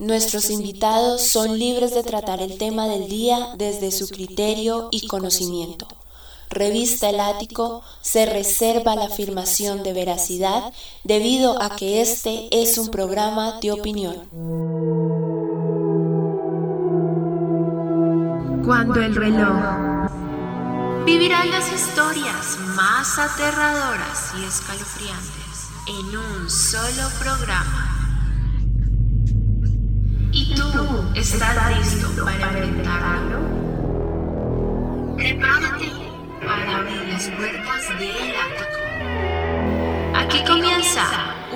Nuestros invitados son libres de tratar el tema del día desde su criterio y conocimiento. Revista El Ático se reserva la afirmación de veracidad debido a que este es un programa de opinión. Cuando el reloj vivirá las historias más aterradoras y escalofriantes en un solo programa. ¿Y tú estás listo para enfrentarlo? Prepárate para abrir las puertas del ático. Aquí comienza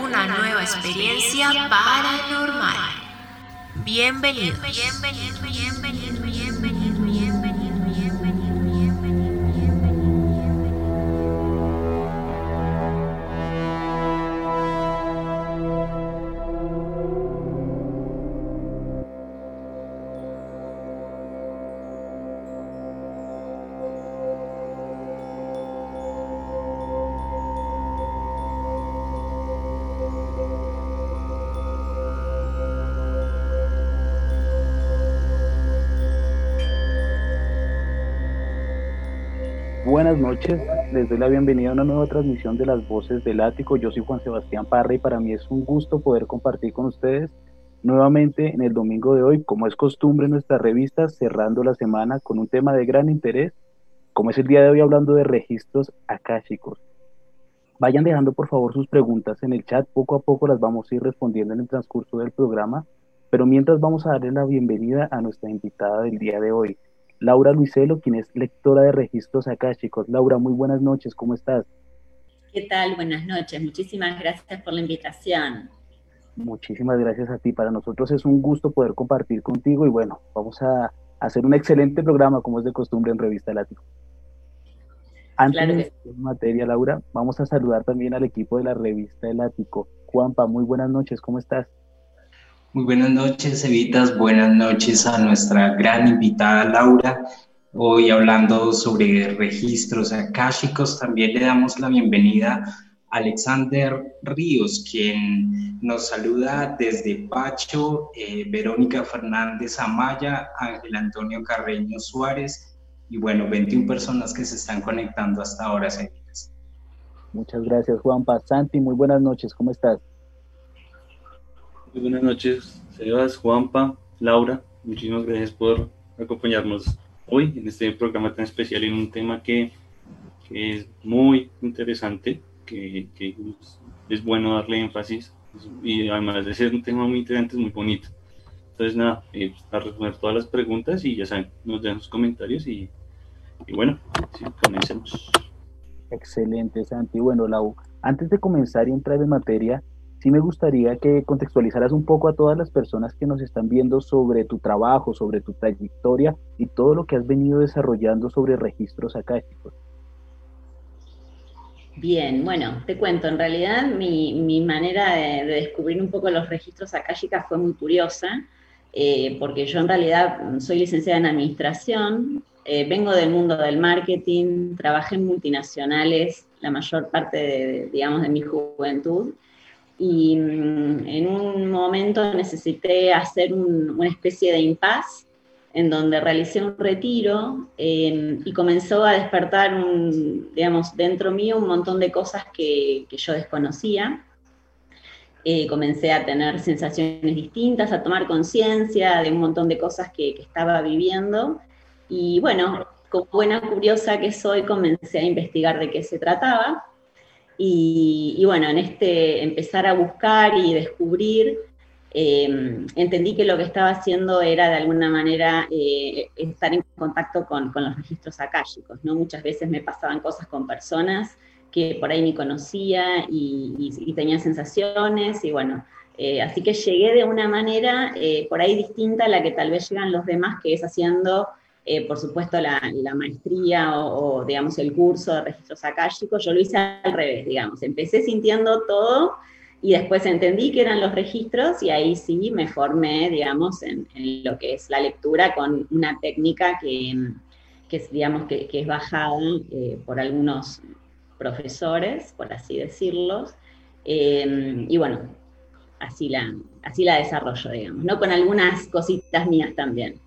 una nueva experiencia paranormal. Bienvenidos. Bienvenidos. Bienvenidos. Buenas noches. Les doy la bienvenida a una nueva transmisión de las voces del ático. Yo soy Juan Sebastián Parra y para mí es un gusto poder compartir con ustedes nuevamente en el domingo de hoy, como es costumbre en nuestra revista, cerrando la semana con un tema de gran interés, como es el día de hoy hablando de registros akáshicos. Vayan dejando por favor sus preguntas en el chat, poco a poco las vamos a ir respondiendo en el transcurso del programa, pero mientras vamos a darle la bienvenida a nuestra invitada del día de hoy. Laura Luiselo, quien es lectora de registros chicos. Laura, muy buenas noches, ¿cómo estás? ¿Qué tal? Buenas noches, muchísimas gracias por la invitación. Muchísimas gracias a ti. Para nosotros es un gusto poder compartir contigo y bueno, vamos a hacer un excelente programa como es de costumbre en Revista Látigo. Antes de de materia, Laura, vamos a saludar también al equipo de la Revista El Ático. Juanpa, muy buenas noches, ¿cómo estás? Muy buenas noches, Evitas. Buenas noches a nuestra gran invitada Laura. Hoy hablando sobre registros akáshicos, también le damos la bienvenida a Alexander Ríos, quien nos saluda desde Pacho, eh, Verónica Fernández Amaya, Ángel Antonio Carreño Suárez y bueno, 21 personas que se están conectando hasta ahora, Evitas. Muchas gracias, Juanpa. Santi, muy buenas noches, ¿cómo estás? Muy buenas noches, Sebas, Juanpa, Laura. Muchísimas gracias por acompañarnos hoy en este programa tan especial en un tema que, es muy interesante, que, es bueno darle énfasis y además de ser un tema muy interesante, es muy bonito. Entonces, nada, eh, a responder todas las preguntas y ya saben, nos den sus comentarios y, bueno, sí, comencemos. Excelente, Santi. Bueno, Lau, antes de comenzar y entrar en materia, sí me gustaría que contextualizaras un poco a todas las personas que nos están viendo sobre tu trabajo, sobre tu trayectoria y todo lo que has venido desarrollando sobre registros akáshicos. Bien, bueno, te cuento, en realidad mi, manera de, descubrir un poco los registros akáshicos fue muy curiosa, eh, porque yo en realidad soy licenciada en administración, eh, vengo del mundo del marketing, trabajé en multinacionales la mayor parte, de, digamos, de mi juventud, y mm, en un momento necesité hacer una especie de impas en donde realicé un retiro em, y comenzó a despertar, un, digamos, dentro mío un montón de cosas que, yo desconocía. Eh, comencé a tener sensaciones distintas, a tomar conciencia de un montón de cosas que, que estaba viviendo. Y bueno, como buena curiosa que soy, comencé a investigar de qué se trataba y, bueno, en este empezar a buscar y descubrir, em, entendí que lo que estaba haciendo era de alguna manera eh, estar en contacto con, los registros akáshicos, ¿no? Muchas veces me pasaban cosas con personas que por ahí ni conocía y, tenía sensaciones y bueno, eh, así que llegué de una manera eh, por ahí distinta a la que tal vez llegan los demás, que es haciendo eh, por supuesto, la, maestría o, digamos, el curso de registros akáshicos, yo lo hice al revés, digamos. Empecé sintiendo todo y después entendí que eran los registros y ahí sí me formé, digamos, en, lo que es la lectura con una técnica que, es, digamos, que, es bajada eh, por algunos profesores, por así decirlos. Eh, y bueno, así la, así la desarrollo, digamos, ¿no? Con algunas cositas mías también.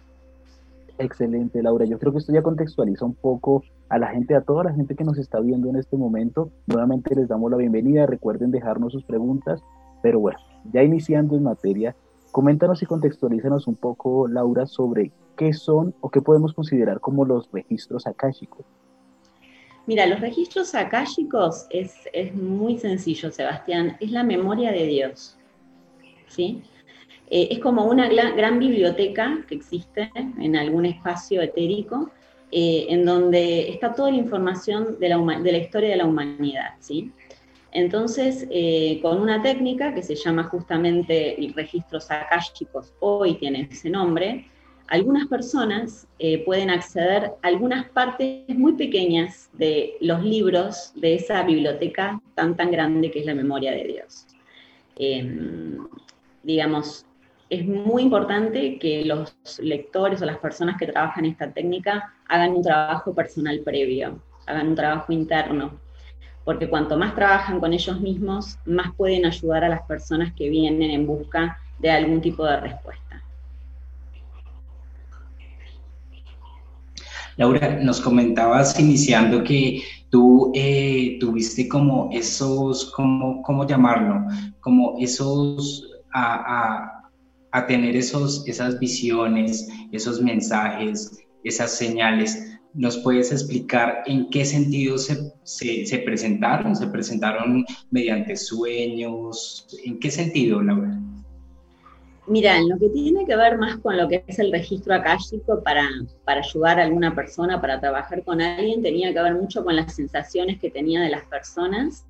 Excelente, Laura. Yo creo que esto ya contextualiza un poco a la gente, a toda la gente que nos está viendo en este momento. Nuevamente les damos la bienvenida. Recuerden dejarnos sus preguntas. Pero bueno, ya iniciando en materia, coméntanos y contextualízanos un poco, Laura, sobre qué son o qué podemos considerar como los registros akáshicos. Mira, los registros akáshicos es, es muy sencillo, Sebastián. Es la memoria de Dios. ¿Sí? Eh, es como una gran, biblioteca que existe en algún espacio etérico, eh, en donde está toda la información de la, de la historia de la humanidad, ¿sí? Entonces, eh, con una técnica que se llama justamente registros akáshicos, hoy tiene ese nombre, algunas personas pueden acceder a algunas partes muy pequeñas de los libros de esa biblioteca tan tan grande que es la memoria de Dios. Em, digamos, es muy importante que los lectores o las personas que trabajan esta técnica hagan un trabajo personal previo, hagan un trabajo interno, porque cuanto más trabajan con ellos mismos, más pueden ayudar a las personas que vienen en busca de algún tipo de respuesta. Laura, nos comentabas iniciando que tú eh, tuviste como esos, como, ¿cómo llamarlo? Como esos... a, tener esos, esas visiones, esos mensajes, esas señales. ¿Nos puedes explicar en qué sentido se, se, presentaron? ¿Se presentaron mediante sueños? ¿En qué sentido, Laura? Mira, en lo que tiene que ver más con lo que es el registro akáshico para, para ayudar a alguna persona, para trabajar con alguien, tenía que ver mucho con las sensaciones que tenía de las personas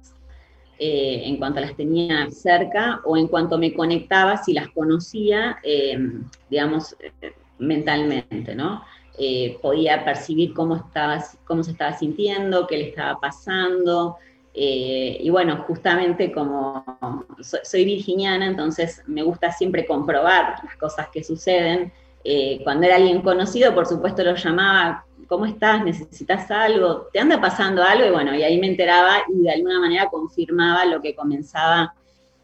eh, en cuanto las tenía cerca o en cuanto me conectaba, si las conocía, eh, digamos, eh, mentalmente, ¿no? podía percibir cómo, estaba, cómo se estaba sintiendo, qué le estaba pasando. y bueno, justamente como soy, virginiana, entonces me gusta siempre comprobar las cosas que suceden. Cuando era alguien conocido, por supuesto lo llamaba ¿cómo estás? ¿Necesitas algo? ¿Te anda pasando algo? Y bueno, y ahí me enteraba y de alguna manera confirmaba lo que comenzaba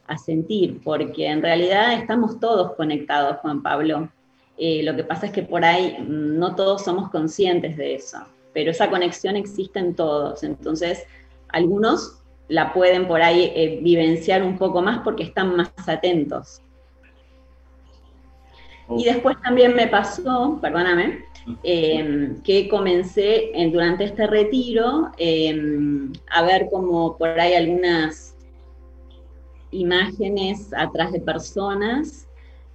a sentir, porque en realidad estamos todos conectados, Juan Pablo. Eh, lo que pasa es que por ahí no todos somos conscientes de eso, pero esa conexión existe en todos. Entonces, algunos la pueden por ahí eh, vivenciar un poco más porque están más atentos. Y después también me pasó, perdóname, Em, que comencé durante este retiro em, a ver como por ahí algunas imágenes atrás de personas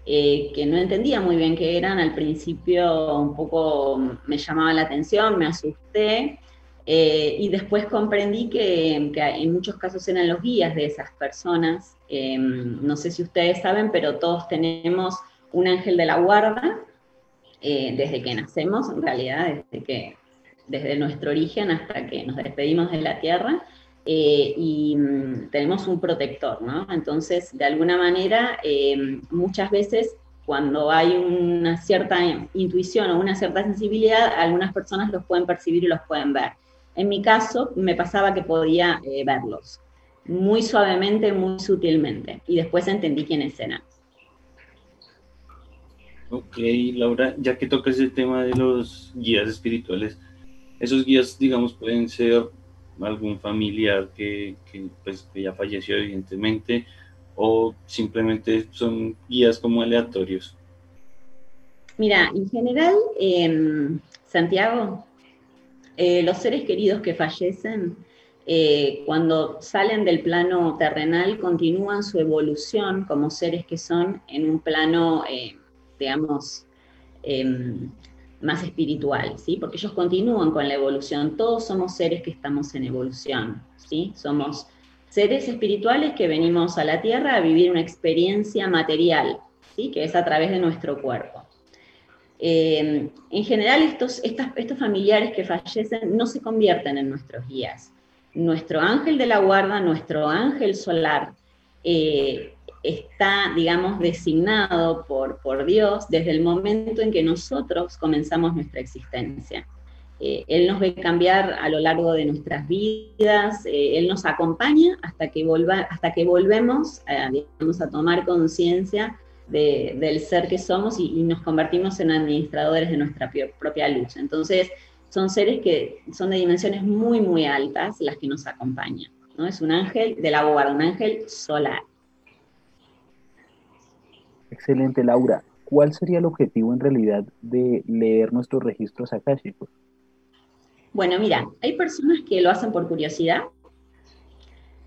eh, que no entendía muy bien qué eran. Al principio un poco me llamaba la atención, me asusté. Eh, y después comprendí que, que, en muchos casos eran los guías de esas personas. Em, no sé si ustedes saben, pero todos tenemos un ángel de la guarda, eh, desde que nacemos, en realidad, desde, que, desde nuestro origen hasta que nos despedimos de la Tierra, eh, y mm, tenemos un protector, ¿no? Entonces, de alguna manera, eh, muchas veces cuando hay una cierta intuición o una cierta sensibilidad, algunas personas los pueden percibir y los pueden ver. En mi caso, me pasaba que podía verlos, muy suavemente, muy sutilmente, y después entendí quiénes eran. Ok, Laura, ya que tocas el tema de los guías espirituales, esos guías, digamos, pueden ser algún familiar que, pues, ya falleció, evidentemente, o simplemente son guías como aleatorios. Mira, en general, en Santiago, eh, los seres queridos que fallecen, eh, cuando salen del plano terrenal, continúan su evolución como seres que son en un plano eh, digamos, em, más espiritual, ¿sí? Porque ellos continúan con la evolución. Todos somos seres que estamos en evolución, ¿sí? Somos seres espirituales que venimos a la Tierra a vivir una experiencia material, ¿sí? Que es a través de nuestro cuerpo. Em, en general, estos, estos familiares que fallecen no se convierten en nuestros guías. Nuestro ángel de la guarda, nuestro ángel solar, eh, está, digamos, designado por, por Dios desde el momento en que nosotros comenzamos nuestra existencia. eh, Él nos ve cambiar a lo largo de nuestras vidas, eh, Él nos acompaña hasta que, hasta que volvemos a tomar conciencia del ser que somos y, nos convertimos en administradores de nuestra propia luz. Entonces, son seres que son de dimensiones muy, muy altas las que nos acompañan. ¿no? Es un ángel de la un ángel solar. Excelente, Laura. ¿Cuál sería el objetivo en realidad de leer nuestros registros akáshicos? Bueno, mira, hay personas que lo hacen por curiosidad,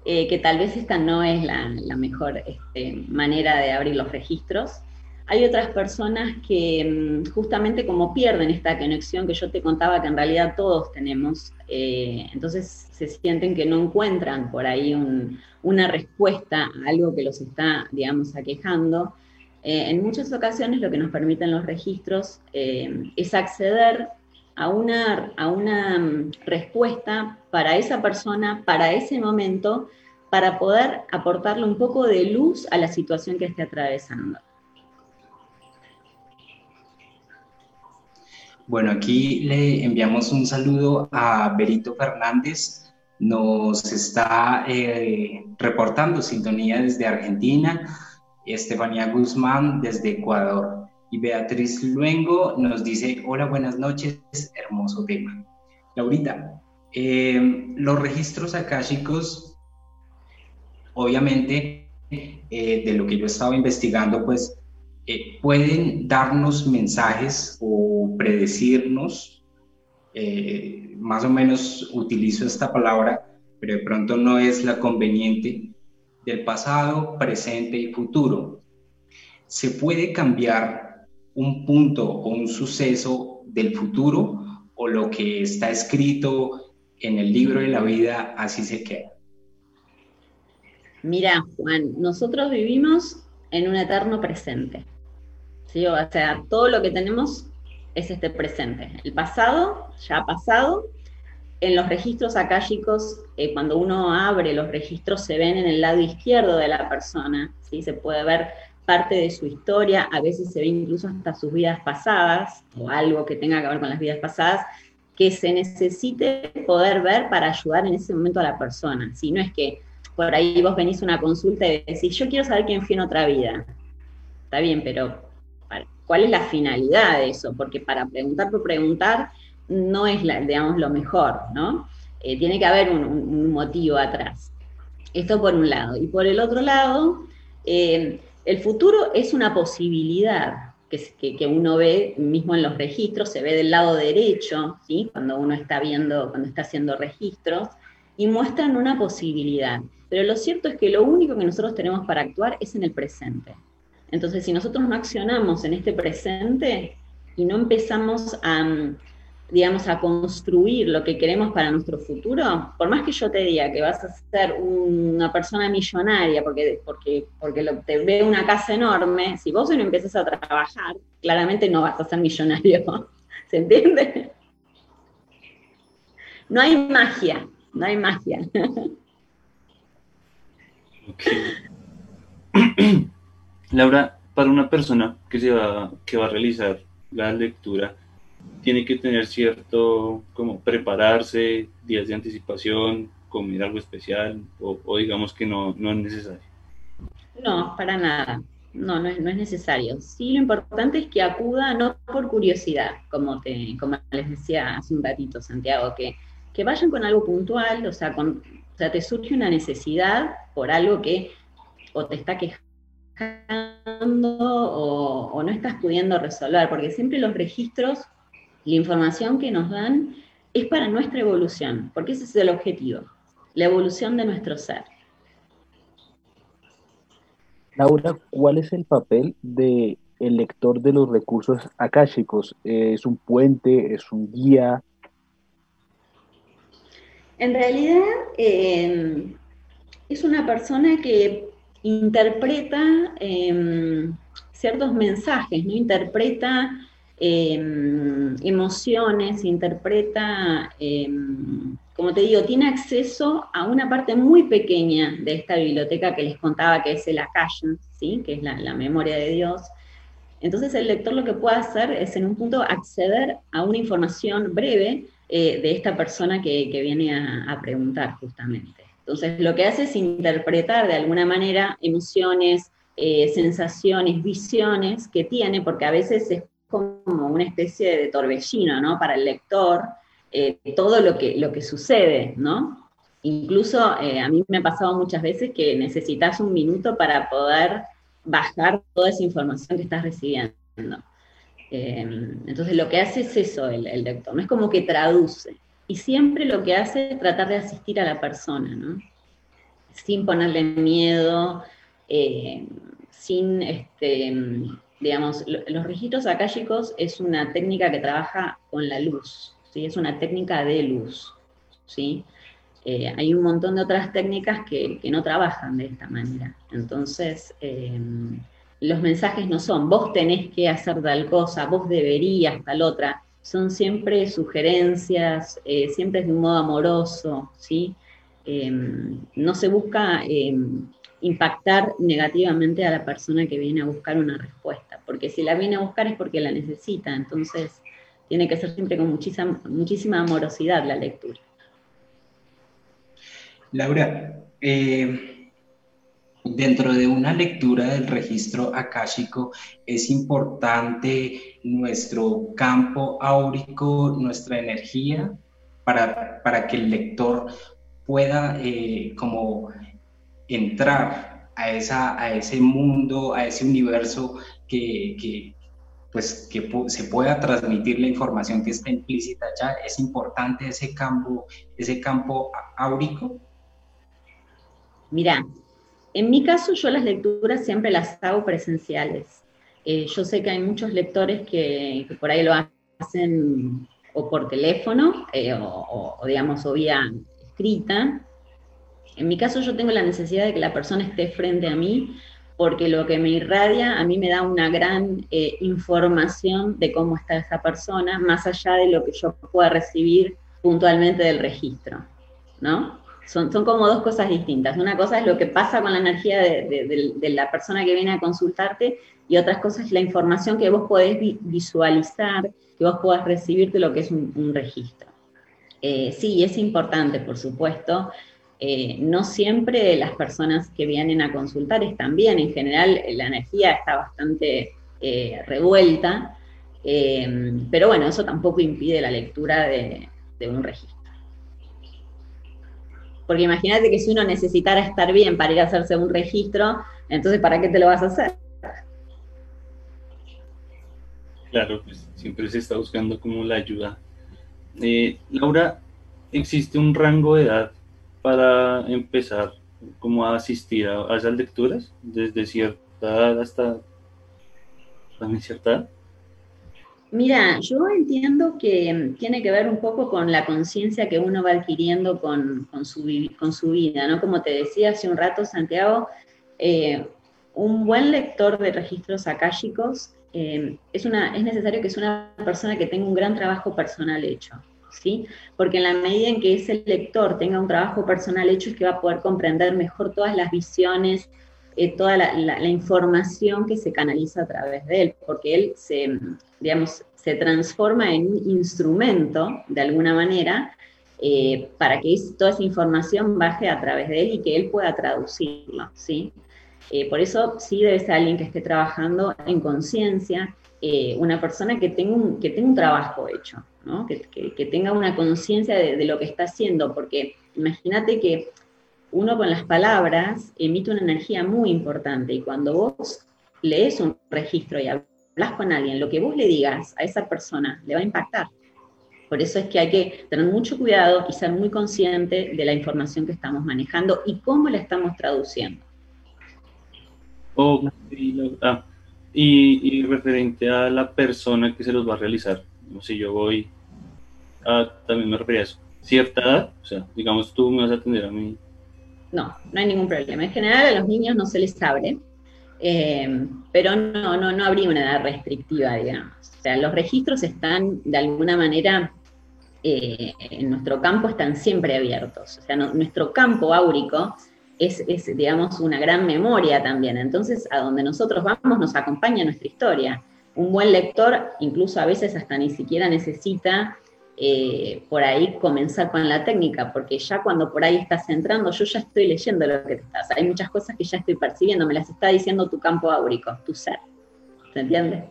eh, que tal vez esta no es la, mejor este, manera de abrir los registros. Hay otras personas que mm, justamente como pierden esta conexión que yo te contaba que en realidad todos tenemos, eh, entonces se sienten que no encuentran por ahí una respuesta a algo que los está, digamos, aquejando. Eh, en muchas ocasiones lo que nos permiten los registros es acceder a una, a una mm, respuesta para esa persona, para ese momento, para poder aportarle un poco de luz a la situación que esté atravesando. Bueno, aquí le enviamos un saludo a Berito Fernández. Nos está eh, reportando sintonía desde Argentina. Estefanía Guzmán desde Ecuador. Y Beatriz Luengo nos dice, hola, buenas noches, hermoso tema. Laurita, eh, los registros akáshicos, obviamente, eh, de lo que yo estaba investigando, pues eh, pueden darnos mensajes o predecirnos, más o menos utilizo esta palabra, pero de pronto no es la conveniente, del pasado, presente y futuro. ¿Se puede cambiar un punto o un suceso del futuro o lo que está escrito en el libro de la vida así se queda. Mira, Juan, nosotros vivimos en un eterno presente. ¿sí? O sea, todo lo que tenemos es este presente. El pasado ya ha pasado. En los registros akáshicos, eh, cuando uno abre los registros, se ven en el lado izquierdo de la persona. ¿sí? Se puede ver parte de su historia, a veces se ve incluso hasta sus vidas pasadas o algo que tenga que ver con las vidas pasadas, que se necesite poder ver para ayudar en ese momento a la persona. Si no es que por ahí vos venís a una consulta y decís, yo quiero saber quién fue en otra vida. Está bien, pero ¿cuál es la finalidad de eso? Porque para preguntar por preguntar no es, la, digamos, lo mejor, ¿no? Eh, tiene que haber un, motivo atrás. Esto por un lado. Y por el otro lado, eh, el futuro es una posibilidad que, que, uno ve mismo en los registros, se ve del lado derecho, ¿sí? cuando uno está viendo, cuando está haciendo registros, y muestran una posibilidad. Pero lo cierto es que lo único que nosotros tenemos para actuar es en el presente. Entonces, si nosotros no accionamos en este presente y no empezamos a, digamos, a construir lo que queremos para nuestro futuro, por más que yo te diga que vas a ser una persona millonaria porque, porque, porque te ve una casa enorme, si vos no empiezas a trabajar, claramente no vas a ser millonario. ¿Se entiende? No hay magia, no hay magia. Laura, para una persona que, se va, que va a realizar la lectura, tiene que tener cierto, como prepararse, días de anticipación, comer algo especial, o, digamos que no, no es necesario. No, para nada. No, no es, no es, necesario. Sí, lo importante es que acuda no por curiosidad, como, te, como les decía hace un ratito, Santiago, que, que vayan con algo puntual, o sea, con, o sea, te surge una necesidad por algo que o te está quejando o, o no estás pudiendo resolver, porque siempre los registros la información que nos dan es para nuestra evolución, porque ese es el objetivo, la evolución de nuestro ser. Laura, ¿cuál es el papel del el lector de los recursos akáshicos? ¿Es un puente? ¿Es un guía? En realidad, em, es una persona que interpreta em, ciertos mensajes, ¿no? Interpreta Em, emociones, interpreta, em, como te digo, tiene acceso a una parte muy pequeña de esta biblioteca que les contaba que es el Akasha, ¿sí? que es la, memoria de Dios. Entonces el lector lo que puede hacer es en un punto acceder a una información breve eh, de esta persona que, viene a, preguntar justamente. Entonces, lo que hace es interpretar de alguna manera emociones, eh, sensaciones, visiones que tiene, porque a veces es como una especie de torbellino, ¿no? Para el lector, eh, todo lo que, lo que sucede, ¿no? Incluso a mí me ha pasado muchas veces que necesitas un minuto para poder bajar toda esa información que estás recibiendo. Em, entonces lo que hace es eso el, el, lector, no es como que traduce. Y siempre lo que hace es tratar de asistir a la persona, ¿no? Sin ponerle miedo, eh, sin, este, digamos, los registros akáshicos es una técnica que trabaja con la luz, ¿sí? Es una técnica de luz, ¿sí? Eh, hay un montón de otras técnicas que, que, no trabajan de esta manera. Entonces, em, los mensajes no son vos tenés que hacer tal cosa, vos deberías tal otra, son siempre sugerencias, eh, siempre es de un modo amoroso, ¿sí? Em, no se busca em, impactar negativamente a la persona que viene a buscar una respuesta, porque si la viene a buscar es porque la necesita, entonces tiene que ser siempre con muchísima, muchísima amorosidad la lectura. Laura, eh, Dentro de una lectura del registro akáshico es importante nuestro campo áurico, nuestra energía, para, para que el lector pueda eh, como entrar a, esa, a ese mundo, a ese universo que, que pues, que se pueda transmitir la información que está implícita ya. Es importante ese campo, ese campo áurico. Mira, en mi caso, yo las lecturas siempre las hago presenciales. Eh, yo sé que hay muchos lectores que, por ahí lo hacen o por teléfono eh, o, digamos, o vía escrita. En mi caso, yo tengo la necesidad de que la persona esté frente a mí porque lo que me irradia a mí me da una gran eh, información de cómo está esa persona, más allá de lo que yo pueda recibir puntualmente del registro, ¿no? son, como dos cosas distintas. Una cosa es lo que pasa con la energía de, la persona que viene a consultarte y otra cosa es la información que vos podés visualizar, que vos podés recibir de lo que es un, registro. Eh, sí, es importante, por supuesto. Eh, no siempre las personas que vienen a consultar están bien, en general la energía está bastante eh, revuelta, pero bueno, eso tampoco impide la lectura de un registro. Porque imagínate que si uno necesitara estar bien para ir a hacerse un registro, entonces ¿para qué te lo vas a hacer? Claro, pues siempre se está buscando como la ayuda. Eh, Laura, ¿existe un rango de edad para empezar como a asistir a, esas lecturas? Desde cierta edad hasta también cierta edad. Mira, yo entiendo que tiene que ver un poco con la conciencia que uno va adquiriendo con, su, con, su, vida, ¿no? Como te decía hace un rato, Santiago, eh, un buen lector de registros akáshicos eh, es, una, es necesario que es una persona que tenga un gran trabajo personal hecho, ¿sí? Porque en la medida en que ese lector tenga un trabajo personal hecho es que va a poder comprender mejor todas las visiones, eh, toda la, información que se canaliza a través de él, porque él se, digamos, se transforma en un instrumento, de alguna manera, eh, para que toda esa información baje a través de él y que él pueda traducirlo, ¿sí? Eh, por eso sí debe ser alguien que esté trabajando en conciencia, una persona que tenga un, que tenga un trabajo hecho, que, tenga una conciencia de, lo que está haciendo, porque imagínate que uno con las palabras emite una energía muy importante y cuando vos lees un registro y hablas con alguien, lo que vos le digas a esa persona le va a impactar. Por eso es que hay que tener mucho cuidado y ser muy consciente de la información que estamos manejando y cómo la estamos traduciendo. Oh, y, referente a la persona que se los va a realizar, si yo voy, a, también me refería a eso, cierta edad, o sea, digamos tú me vas a atender a mí no, no hay ningún problema. En general a los niños no se les abre, eh, pero no, no, no habría una edad restrictiva, digamos. O sea, los registros están de alguna manera, eh, en nuestro campo están siempre abiertos. O sea, nuestro campo áurico es, es, digamos, una gran memoria también. Entonces, a donde nosotros vamos nos acompaña nuestra historia. Un buen lector, incluso a veces hasta ni siquiera necesita eh, por ahí comenzar con la técnica, porque ya cuando por ahí estás entrando, yo ya estoy leyendo lo que te estás. Hay muchas cosas que ya estoy percibiendo, me las está diciendo tu campo áurico, tu ser. ¿Se entiende?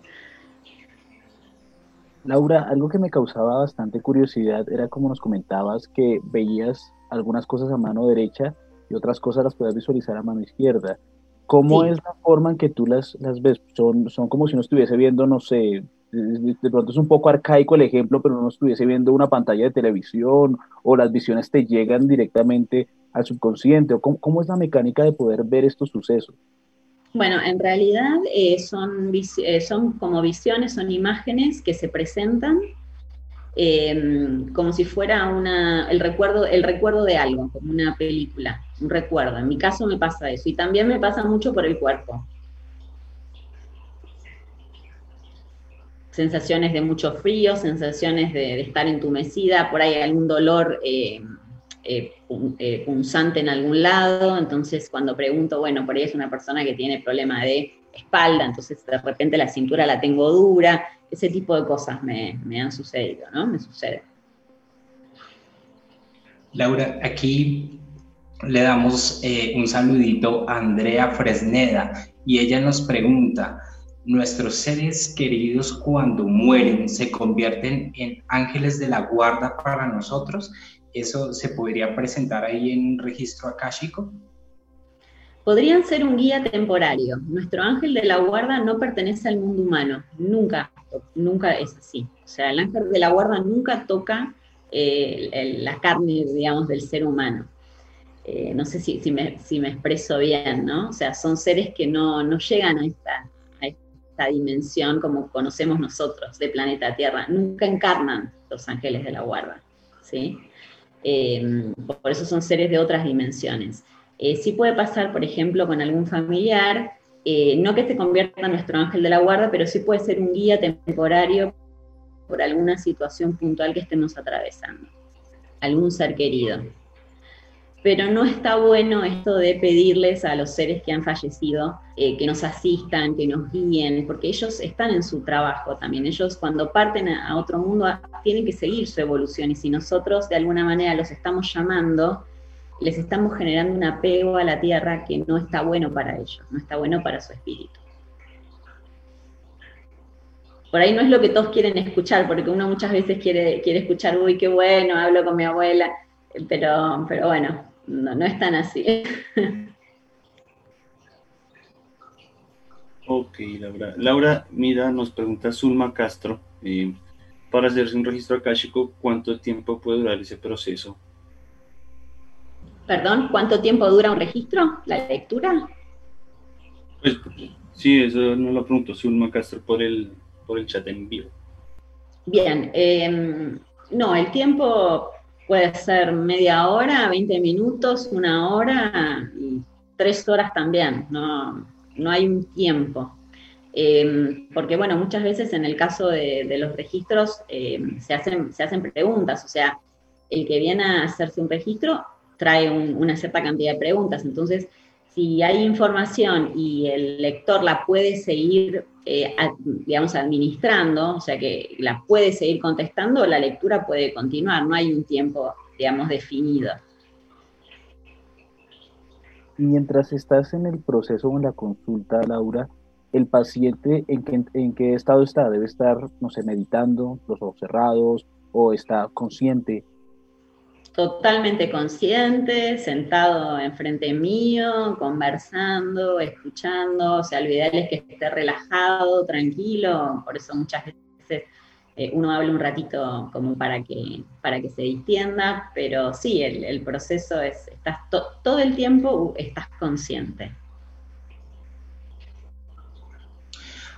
Laura, algo que me causaba bastante curiosidad era como nos comentabas que veías algunas cosas a mano derecha y otras cosas las puedes visualizar a mano izquierda. ¿Cómo es la forma en que tú las, las ves? Son, son como si uno estuviese viendo, no sé, de pronto es un poco arcaico el ejemplo, pero uno estuviese viendo una pantalla de televisión o las visiones te llegan directamente al subconsciente. ¿Cómo, cómo es la mecánica de poder ver estos sucesos? Bueno, en realidad eh, son, eh, son como visiones, son imágenes que se presentan Em, como si fuera una, el, recuerdo, el recuerdo de algo, como una película, un recuerdo. En mi caso me pasa eso y también me pasa mucho por el cuerpo. Sensaciones de mucho frío, sensaciones de, estar entumecida, por ahí algún dolor eh, eh, eh, punzante en algún lado. Entonces, cuando pregunto, bueno, por ahí es una persona que tiene problema de espalda, entonces de repente la cintura la tengo dura, ese tipo de cosas me, han sucedido, ¿no? Me sucede. Laura, aquí le damos un saludito a Andrea Fresneda y ella nos pregunta, ¿nuestros seres queridos cuando mueren se convierten en ángeles de la guarda para nosotros? ¿Eso se podría presentar ahí en un registro akáshico? podrían ser un guía temporario. Nuestro ángel de la guarda no pertenece al mundo humano, nunca, nunca es así. O sea, el ángel de la guarda nunca toca eh, la carne, digamos, del ser humano. Eh, no sé si, me, expreso bien, ¿no? O sea, son seres que no, llegan a esta, esta dimensión como conocemos nosotros de planeta Tierra. Nunca encarnan los ángeles de la guarda, ¿sí? Eh, por eso son seres de otras dimensiones. Eh, sí puede pasar, por ejemplo, con algún familiar, eh, no que se convierta en nuestro ángel de la guarda, pero sí puede ser un guía temporario por alguna situación puntual que estemos atravesando, algún ser querido. Pero no está bueno esto de pedirles a los seres que han fallecido eh, que nos asistan, que nos guíen, porque ellos están en su trabajo también. Ellos cuando parten a otro mundo tienen que seguir su evolución y si nosotros de alguna manera los estamos llamando, les estamos generando un apego a la tierra que no está bueno para ellos, no está bueno para su espíritu. Por ahí no es lo que todos quieren escuchar, porque uno muchas veces quiere, quiere escuchar, uy, qué bueno, hablo con mi abuela, pero, pero bueno, no, es tan así. Ok, Laura. Laura, mira, nos pregunta Zulma Castro, eh, para hacerse un registro akáshico, ¿cuánto tiempo puede durar ese proceso? Perdón, ¿cuánto tiempo dura un registro, la lectura? Pues sí, eso no lo pregunto, Zulma Castro, por el, por el chat en vivo. Bien, em, no, el tiempo puede ser media hora, 20 minutos, una hora y tres horas también, no, no hay un tiempo. Em, porque bueno, muchas veces en el caso de, los registros em, se, hacen, se hacen preguntas, o sea, el que viene a hacerse un registro trae una cierta cantidad de preguntas. Entonces, si hay información y el lector la puede seguir, eh, digamos, administrando, o sea, que la puede seguir contestando, la lectura puede continuar, no hay un tiempo, digamos, definido. Mientras estás en el proceso o en la consulta, Laura, el paciente en qué, en qué estado está, debe estar, no sé, meditando, los ojos cerrados, o está consciente, totalmente consciente, sentado enfrente mío, conversando, escuchando, o sea, lo ideal es que esté relajado, tranquilo, por eso muchas veces eh, uno habla un ratito como para que, para que se distienda, pero sí, el, proceso es, estás todo el tiempo estás consciente.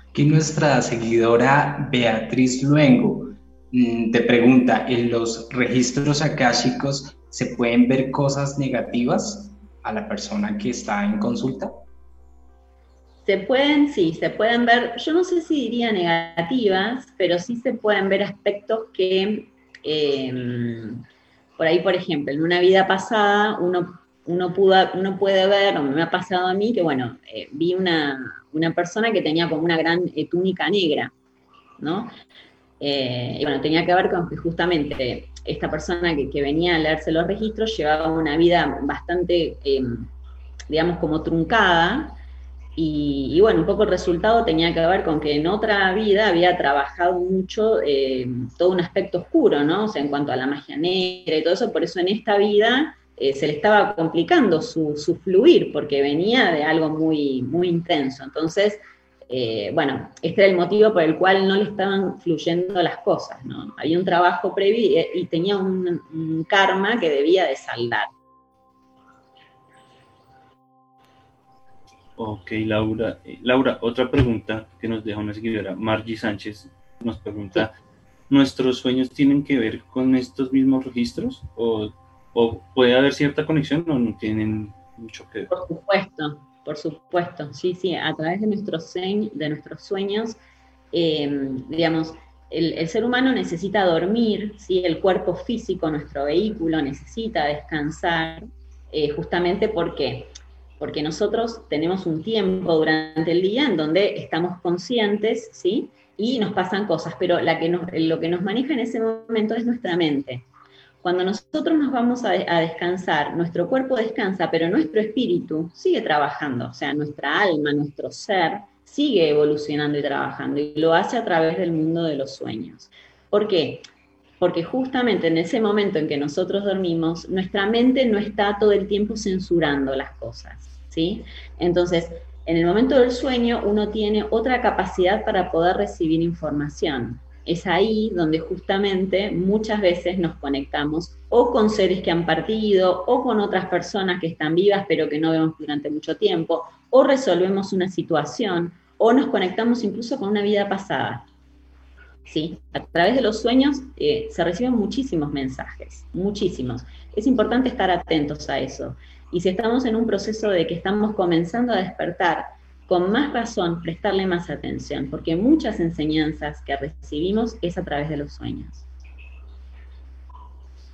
Aquí nuestra seguidora Beatriz Luengo te pregunta, ¿en los registros akáshicos se pueden ver cosas negativas a la persona que está en consulta? Se pueden, sí, se pueden ver, yo no sé si diría negativas, pero sí se pueden ver aspectos que, em, por ahí, por ejemplo, en una vida pasada uno, uno, pudo, uno puede ver, o me ha pasado a mí, que bueno, eh, vi una, una, persona que tenía como una gran eh, túnica negra, ¿no? Eh, y bueno, tenía que ver con que justamente esta persona que, venía a leerse los registros llevaba una vida bastante, eh, digamos, como truncada. Y, bueno, un poco el resultado tenía que ver con que en otra vida había trabajado mucho eh, todo un aspecto oscuro, ¿no? O sea, en cuanto a la magia negra y todo eso, por eso en esta vida se le estaba complicando su, su, fluir, porque venía de algo muy, muy intenso. Entonces, eh, bueno, este era el motivo por el cual no le estaban fluyendo las cosas, ¿no? Había un trabajo previo y, tenía un, karma que debía de saldar. Ok, Laura. Eh, Laura, otra pregunta que nos deja una seguidora, Margie Sánchez, nos pregunta, ¿nuestros sueños tienen que ver con estos mismos registros? ¿O, o puede haber cierta conexión o no tienen mucho que ver? Por supuesto, por supuesto, sí, sí, a través de nuestros, sueños, em, digamos, el, ser humano necesita dormir, ¿sí? el cuerpo físico, nuestro vehículo necesita descansar, eh, justamente porque porque nosotros tenemos un tiempo durante el día en donde estamos conscientes, ¿sí? Y nos pasan cosas, pero la que lo que nos maneja en ese momento es nuestra mente. Cuando nosotros nos vamos a, descansar, nuestro cuerpo descansa, pero nuestro espíritu sigue trabajando, o sea, nuestra alma, nuestro ser, sigue evolucionando y trabajando, y lo hace a través del mundo de los sueños. ¿Por qué? Porque justamente en ese momento en que nosotros dormimos, nuestra mente no está todo el tiempo censurando las cosas, ¿sí? Entonces, en el momento del sueño uno tiene otra capacidad para poder recibir información es ahí donde justamente muchas veces nos conectamos o con seres que han partido o con otras personas que están vivas pero que no vemos durante mucho tiempo, o resolvemos una situación o nos conectamos incluso con una vida pasada. ¿Sí? A través de los sueños eh, se reciben muchísimos mensajes, muchísimos. Es importante estar atentos a eso. Y si estamos en un proceso de que estamos comenzando a despertar, con más razón prestarle más atención, porque muchas enseñanzas que recibimos es a través de los sueños.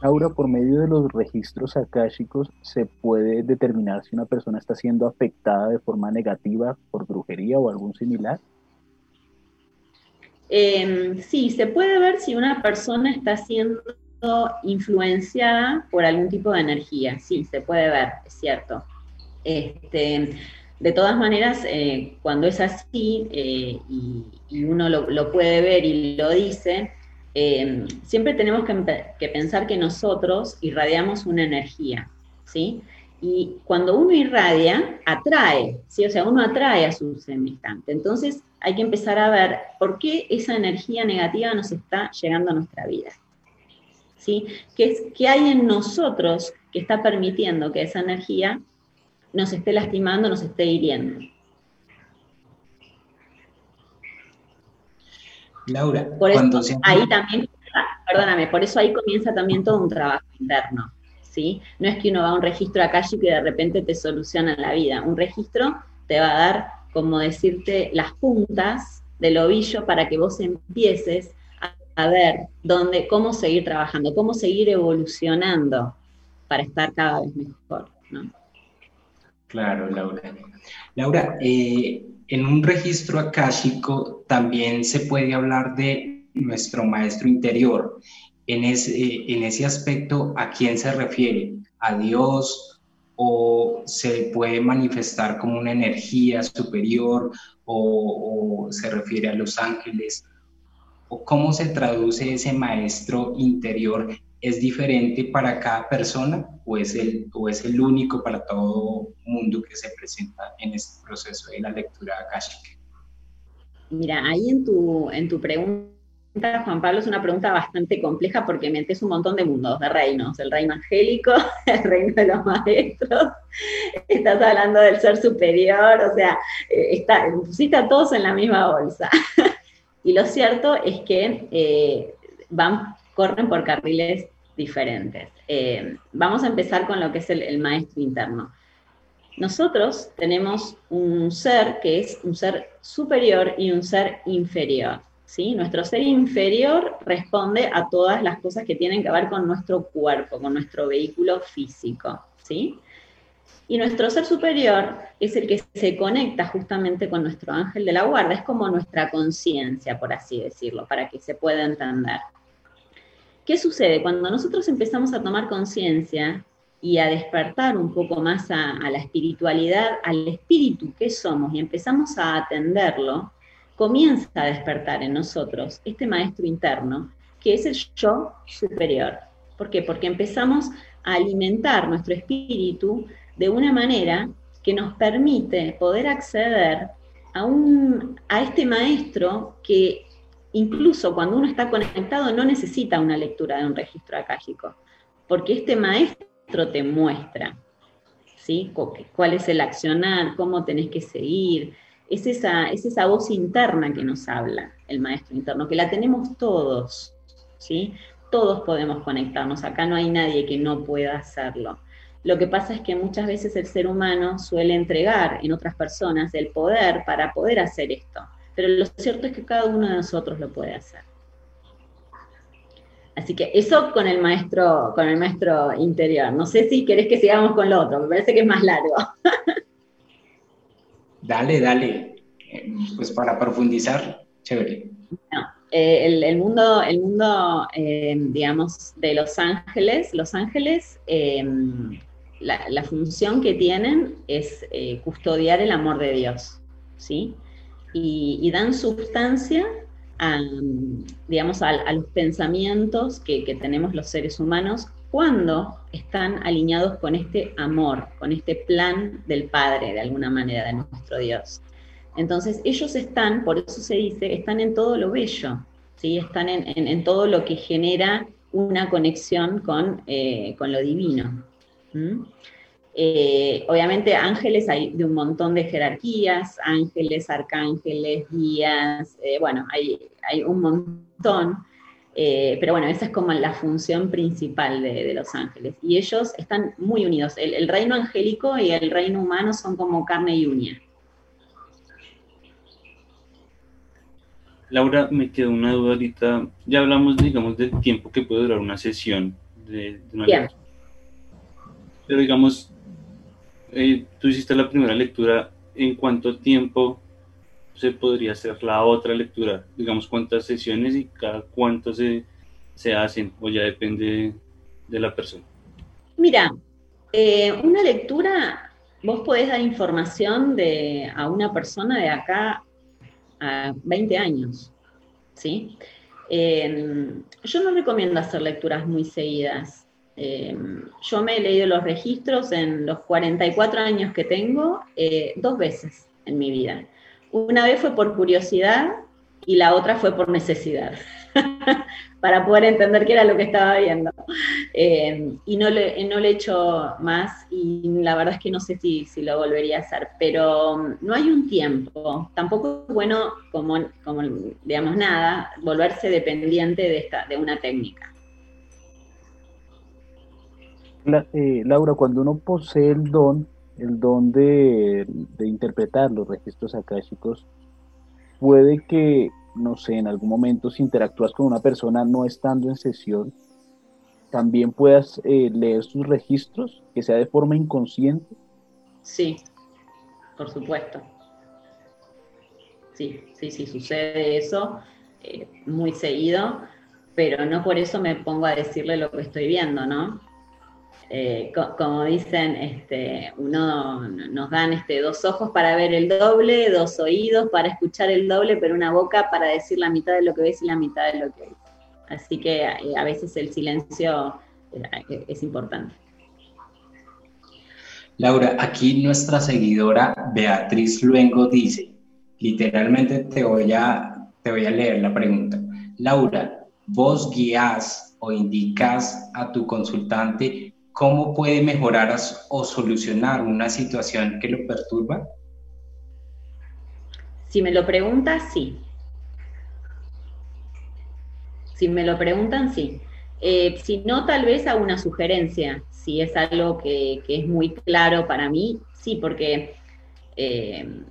Laura, por medio de los registros akáshicos se puede determinar si una persona está siendo afectada de forma negativa por brujería o algún similar. Em, sí, se puede ver si una persona está siendo influenciada por algún tipo de energía. Sí, se puede ver, es cierto. Este, de todas maneras, eh, cuando es así eh, y, uno lo, puede ver y lo dice, eh, siempre tenemos que, pensar que nosotros irradiamos una energía, ¿sí? Y cuando uno irradia, atrae, ¿sí? O sea, uno atrae a su semejante. Entonces hay que empezar a ver por qué esa energía negativa nos está llegando a nuestra vida. ¿Sí? ¿Qué, ¿Qué hay en nosotros que está permitiendo que esa energía nos esté lastimando, nos esté hiriendo. Laura, por eso, ahí también, perdóname, por eso ahí comienza también todo un trabajo interno, ¿sí? No es que uno va a un registro acá y que de repente te soluciona la vida. Un registro te va a dar, como decirte, las puntas del ovillo para que vos empieces a, a ver dónde, cómo seguir trabajando, cómo seguir evolucionando para estar cada vez mejor, ¿no? Claro, Laura. Laura, eh, en un registro akáshico también se puede hablar de nuestro maestro interior. En ese, en ese aspecto, ¿a quién se refiere? ¿A Dios? ¿O se puede manifestar como una energía superior? ¿O, o se refiere a los ángeles? ¿O cómo se traduce ese maestro interior es diferente para cada persona o es el, o es el único para todo mundo que se presenta en este proceso de la lectura akashica? Mira, ahí en tu, en tu pregunta, Juan Pablo, es una pregunta bastante compleja porque metes un montón de mundos, de reinos, el reino angélico, el reino de los maestros, estás hablando del ser superior, o sea, eh, está, pusiste a todos en la misma bolsa. y lo cierto es que eh, van corren por carriles diferentes. Eh, vamos a empezar con lo que es el, maestro interno. Nosotros tenemos un ser que es un ser superior y un ser inferior. ¿sí? Nuestro ser inferior responde a todas las cosas que tienen que ver con nuestro cuerpo, con nuestro vehículo físico. ¿sí? Y nuestro ser superior es el que se conecta justamente con nuestro ángel de la guarda, es como nuestra conciencia, por así decirlo, para que se pueda entender. ¿Qué sucede? Cuando nosotros empezamos a tomar conciencia y a despertar un poco más a, la espiritualidad, al espíritu que somos y empezamos a atenderlo, comienza a despertar en nosotros este maestro interno, que es el yo superior. ¿Por qué? Porque empezamos a alimentar nuestro espíritu de una manera que nos permite poder acceder a, un, a este maestro que incluso cuando uno está conectado no necesita una lectura de un registro acálico, porque este maestro te muestra ¿sí? cuál es el accionar, cómo tenés que seguir. Es esa, es esa voz interna que nos habla el maestro interno, que la tenemos todos. ¿sí? Todos podemos conectarnos, acá no hay nadie que no pueda hacerlo. Lo que pasa es que muchas veces el ser humano suele entregar en otras personas el poder para poder hacer esto, pero lo cierto es que cada uno de nosotros lo puede hacer. Así que eso con el maestro, con el maestro interior. No sé si querés que sigamos con lo otro, me parece que es más largo. dale, dale. Eh, pues para profundizar, chévere. Eh, el, mundo, el mundo eh, digamos, de los ángeles, los ángeles la, función que tienen es eh, custodiar el amor de Dios, ¿sí? Y, dan sustancia a, digamos, a, los pensamientos que, tenemos los seres humanos cuando están alineados con este amor, con este plan del Padre, de alguna manera, de nuestro Dios. Entonces, ellos están, por eso se dice, están en todo lo bello, ¿sí? están en, todo lo que genera una conexión con, eh, con lo divino. Eh, obviamente ángeles hay de un montón de jerarquías, ángeles, arcángeles, guías, eh, bueno, hay, hay, un montón, eh, pero bueno, esa es como la función principal de, los ángeles. Y ellos están muy unidos, el, el, reino angélico y el reino humano son como carne y uña. Laura, me quedó una duda ahorita, ya hablamos, digamos, del tiempo que puede durar una sesión de, de una pero digamos, eh, tú hiciste la primera lectura, ¿en cuánto tiempo se podría hacer la otra lectura? Digamos, ¿cuántas sesiones y cada cuánto se, hacen? ¿O ya depende de la persona? Mira, eh, una lectura, vos podés dar información de, a una persona de acá a 20 años, ¿sí? Eh, yo no recomiendo hacer lecturas muy seguidas. Eh, yo me he leído los registros en los 44 años que tengo eh, dos veces en mi vida. Una vez fue por curiosidad y la otra fue por necesidad, para poder entender qué era lo que estaba viendo. Eh, y no le, no le he hecho más y la verdad es que no sé si, si, lo volvería a hacer, pero no hay un tiempo. Tampoco es bueno, como, como digamos nada, volverse dependiente de, esta, de una técnica. Eh, Laura, cuando uno posee el don, el don de, interpretar los registros akáshicos, puede que, no sé, en algún momento si interactúas con una persona no estando en sesión, también puedas eh, leer sus registros, que sea de forma inconsciente. Sí, por supuesto. Sí, sí, sí, sucede eso eh, muy seguido, pero no por eso me pongo a decirle lo que estoy viendo, ¿no? Eh, como dicen, este, uno nos dan este, dos ojos para ver el doble, dos oídos para escuchar el doble, pero una boca para decir la mitad de lo que ves y la mitad de lo que ves. Así que eh, a veces el silencio eh, es importante. Laura, aquí nuestra seguidora Beatriz Luengo dice, literalmente te voy a, te voy a leer la pregunta. Laura, vos guías o indicas a tu consultante ¿cómo puede mejorar o solucionar una situación que lo perturba? Si me lo preguntas, sí. Si me lo preguntan, sí. Eh, si no, tal vez a una sugerencia, si es algo que, es muy claro para mí, sí, porque eh,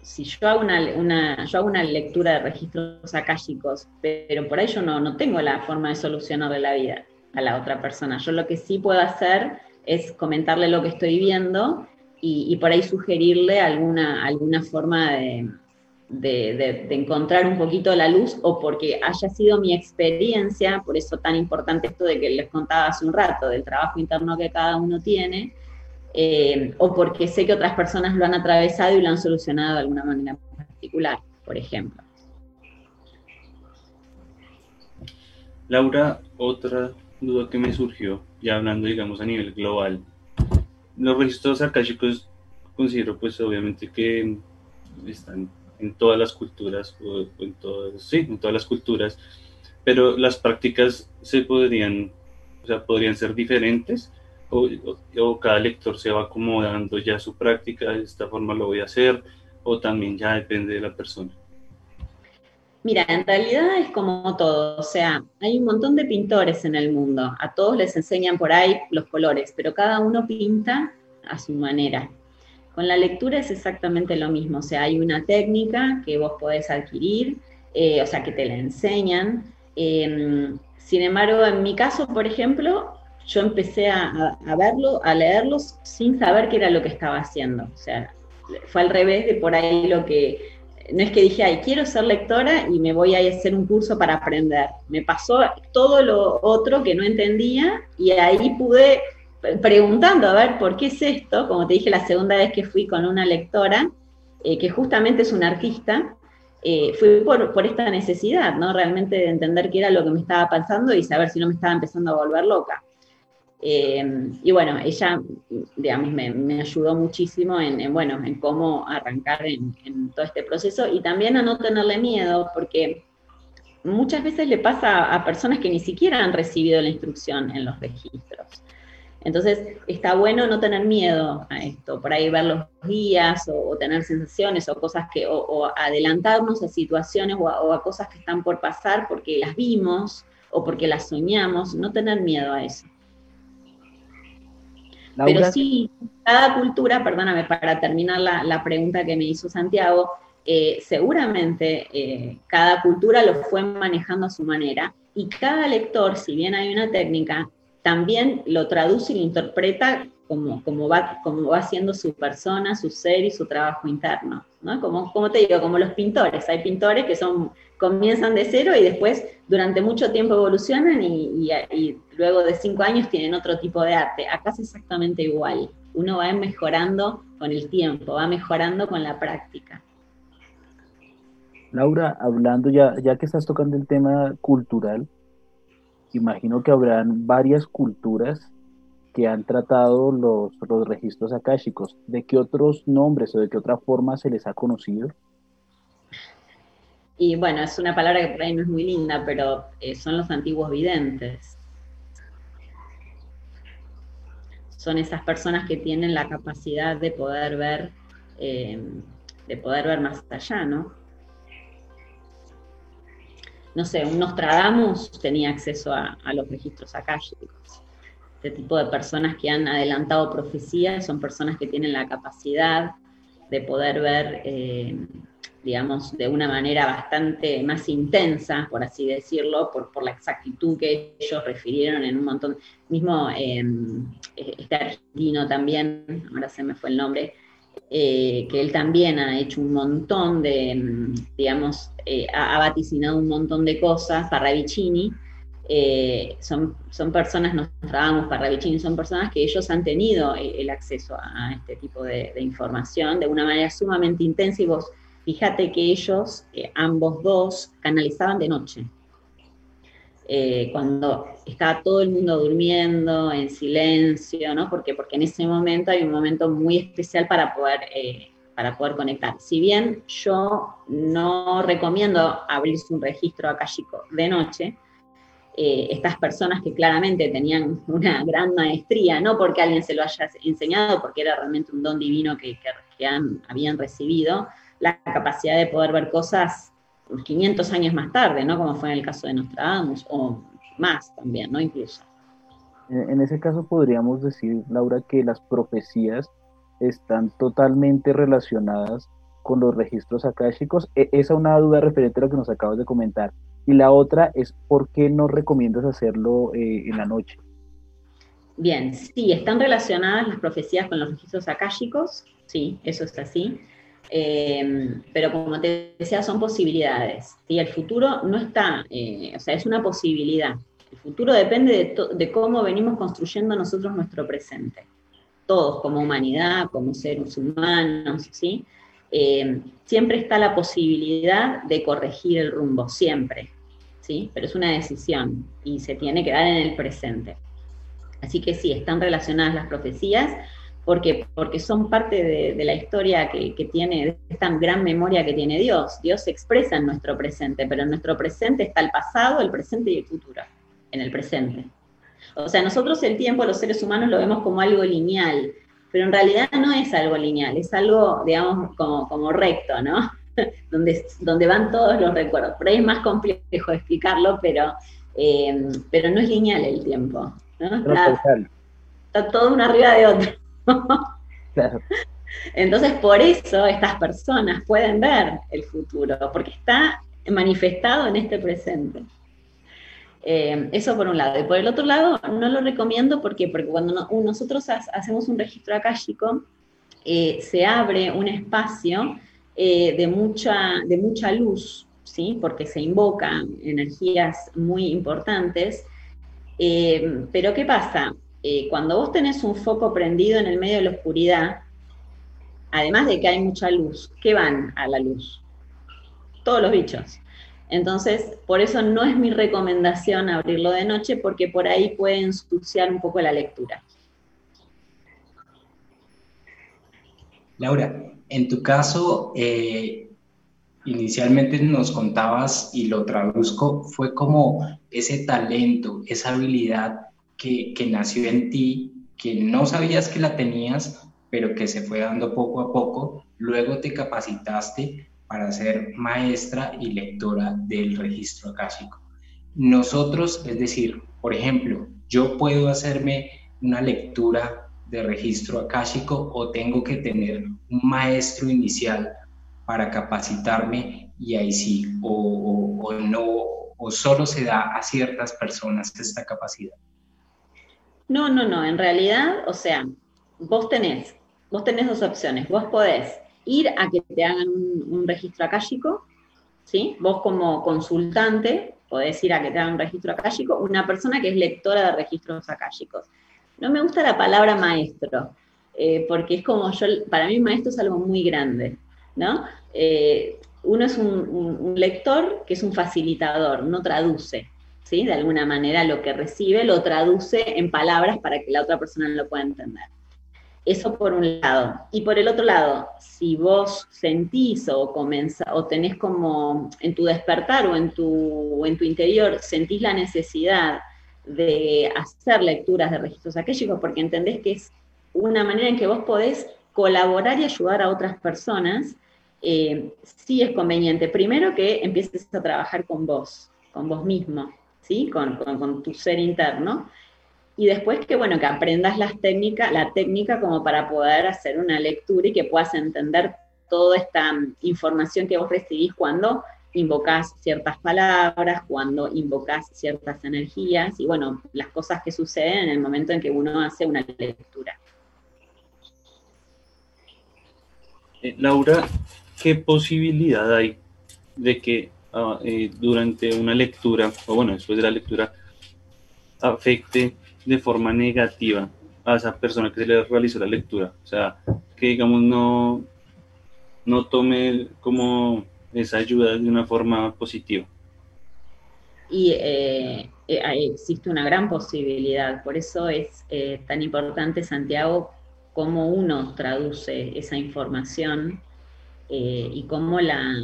si yo hago una, lectura de registros akáshicos, pero por ahí yo no, no tengo la forma de solucionarle la vida a la otra persona. Yo lo que sí puedo hacer es comentarle lo que estoy viendo y, por ahí sugerirle alguna, alguna forma de, de, encontrar un poquito la luz o porque haya sido mi experiencia, por eso tan importante esto de que les contaba hace un rato, del trabajo interno que cada uno tiene, eh, o porque sé que otras personas lo han atravesado y lo han solucionado de alguna manera particular, por ejemplo. Laura, otra duda que me surgió, ya hablando, digamos, a nivel global. Los registros akáshicos considero, pues, obviamente que están en todas las culturas, en todas, sí, en todas las culturas, pero las prácticas se podrían, o sea, podrían ser diferentes, o, o, cada lector se va acomodando ya su práctica, de esta forma lo voy a hacer, o también ya depende de la persona. Mira, en realidad es como todo, o sea, hay un montón de pintores en el mundo, a todos les enseñan por ahí los colores, pero cada uno pinta a su manera. Con la lectura es exactamente lo mismo, o sea, hay una técnica que vos podés adquirir, eh, o sea, que te la enseñan. Em, sin embargo, en mi caso, por ejemplo, yo empecé a, a, verlo, a leerlos sin saber qué era lo que estaba haciendo. O sea, fue al revés de por ahí lo que no es que dije, ay, quiero ser lectora y me voy a hacer un curso para aprender. Me pasó todo lo otro que no entendía y ahí pude, preguntando, a ver, ¿por qué es esto? Como te dije la segunda vez que fui con una lectora, eh, que justamente es una artista, eh, fui por, por, esta necesidad, ¿no? Realmente de entender qué era lo que me estaba pasando y saber si no me estaba empezando a volver loca. Eh, y bueno, ella, digamos, me, ayudó muchísimo en, bueno, en cómo arrancar en, todo este proceso y también a no tenerle miedo, porque muchas veces le pasa a personas que ni siquiera han recibido la instrucción en los registros. Entonces, está bueno no tener miedo a esto, por ahí ver los guías o, tener sensaciones o cosas que, o, adelantarnos a situaciones o a cosas que están por pasar porque las vimos o porque las soñamos, no tener miedo a eso. Pero sí, cada cultura, perdóname, para terminar la, pregunta que me hizo Santiago, eh, seguramente eh, cada cultura lo fue manejando a su manera y cada lector, si bien hay una técnica, también lo traduce y lo interpreta como, como, va, como va siendo su persona, su ser y su trabajo interno. ¿no? Como, como te digo, como los pintores. Hay pintores que son, comienzan de cero y después durante mucho tiempo evolucionan y, y, luego de cinco años tienen otro tipo de arte. Acá es exactamente igual. Uno va mejorando con el tiempo, va mejorando con la práctica. Laura, hablando ya, ya que estás tocando el tema cultural, imagino que habrán varias culturas que han tratado los, los registros akáshicos. ¿De qué otros nombres o de qué otra forma se les ha conocido? Y bueno, es una palabra que por ahí no es muy linda, pero eh, son los antiguos videntes. Son esas personas que tienen la capacidad de poder ver, eh, de poder ver más allá, ¿no? No sé, un Nostradamus tenía acceso a, a los registros akáshicos este tipo de personas que han adelantado profecías son personas que tienen la capacidad de poder ver, eh, digamos, de una manera bastante más intensa, por así decirlo, por, por la exactitud que ellos refirieron en un montón, mismo em, este argentino también, ahora se me fue el nombre, eh, que él también ha hecho un montón de, em, digamos, eh, ha, vaticinado un montón de cosas, Parravicini, eh, son, son personas, nos trabajamos para Ravicini, son personas que ellos han tenido el, acceso a, este tipo de, información de una manera sumamente intensa y vos fíjate que ellos, eh, ambos dos, canalizaban de noche. Eh, cuando estaba todo el mundo durmiendo, en silencio, ¿no? Porque, porque en ese momento hay un momento muy especial para poder, para poder conectar. Si bien yo no recomiendo abrirse un registro akashico de noche, eh, estas personas que claramente tenían una gran maestría, no porque alguien se lo haya enseñado, porque era realmente un don divino que, habían recibido, la capacidad de poder ver cosas 500 años más tarde, ¿no? Como fue en el caso de Nostradamus, o más también, ¿no? Incluso. En ese caso podríamos decir, Laura, que las profecías están totalmente relacionadas con los registros akáshicos. E, esa es una duda referente a lo que nos acabas de comentar. Y la otra es, ¿por qué no recomiendas hacerlo eh, en la noche? Bien, sí, están relacionadas las profecías con los registros akáshicos, sí, eso es así. Em, pero como te decía, son posibilidades. y El futuro no está, eh, o sea, es una posibilidad. El futuro depende de, cómo venimos construyendo nosotros nuestro presente. Todos, como humanidad, como seres humanos, ¿sí? Em, siempre está la posibilidad de corregir el rumbo, siempre, ¿sí? Pero es una decisión y se tiene que dar en el presente. Así que sí, están relacionadas las profecías, porque, porque son parte de, la historia que, tiene, de esta gran memoria que tiene Dios. Dios se expresa en nuestro presente, pero en nuestro presente está el pasado, el presente y el futuro, en el presente. O sea, nosotros el tiempo, los seres humanos, lo vemos como algo lineal, pero en realidad no es algo lineal, es algo, digamos, como, como recto, ¿no? donde, donde van todos los recuerdos. Por ahí es más complejo explicarlo, pero, eh, pero no es lineal el tiempo. ¿no? Está, está todo uno arriba de otro. Entonces, por eso estas personas pueden ver el futuro, porque está manifestado en este presente. Eh, eso por un lado. Y por el otro lado, no lo recomiendo porque, porque cuando nosotros hacemos un registro akáshico, eh, se abre un espacio eh, de, mucha, de mucha luz, ¿sí? porque se invocan energías muy importantes. pero ¿qué pasa? Eh, cuando vos tenés un foco prendido en el medio de la oscuridad, además de que hay mucha luz, ¿qué van a la luz? Todos los bichos. Entonces, por eso no es mi recomendación abrirlo de noche, porque por ahí puede ensuciar un poco la lectura. Laura, en tu caso, eh, inicialmente nos contabas, y lo traduzco, fue como ese talento, esa habilidad que, nació en ti, que no sabías que la tenías, pero que se fue dando poco a poco. Luego te capacitaste para ser maestra y lectora del registro acásico. Nosotros, es decir, por ejemplo, yo puedo hacerme una lectura de registro acásico o tengo que tener un maestro inicial para capacitarme y ahí sí, o, o no, o solo se da a ciertas personas esta capacidad. No, no, no. En realidad, o sea, vos tenés, vos tenés dos opciones. Vos podés ir a que te hagan un, registro akáshico, ¿sí? Vos como consultante podés ir a que te hagan un registro akáshico, una persona que es lectora de registros akáshicos. No me gusta la palabra maestro, eh, porque es como yo, para mí maestro es algo muy grande, ¿no? Eh, uno es un lector que es un facilitador, no traduce, de alguna manera lo que recibe lo traduce en palabras para que la otra persona lo pueda entender. Eso por un lado. Y por el otro lado, si vos sentís o, o tenés como en tu despertar o en tu, en tu interior, sentís la necesidad de hacer lecturas de registros aquellos, porque entendés que es una manera en que vos podés colaborar y ayudar a otras personas, eh, sí es conveniente. Primero que empieces a trabajar con vos, con vos mismo, con, tu ser interno. Y después que, bueno, que aprendas las técnicas, la técnica como para poder hacer una lectura y que puedas entender toda esta mm, información que vos recibís cuando invocas ciertas palabras, cuando invocas ciertas energías y, bueno, las cosas que suceden en el momento en que uno hace una lectura. Eh, Laura, ¿qué posibilidad hay de que eh, durante una lectura, o bueno, después de la lectura, afecte de forma negativa a esa persona que se le realizó la lectura. O sea, que digamos no, no tome como esa ayuda de una forma positiva. Y eh, eh, existe una gran posibilidad, por eso es tan importante, Santiago, cómo uno traduce esa información y cómo la,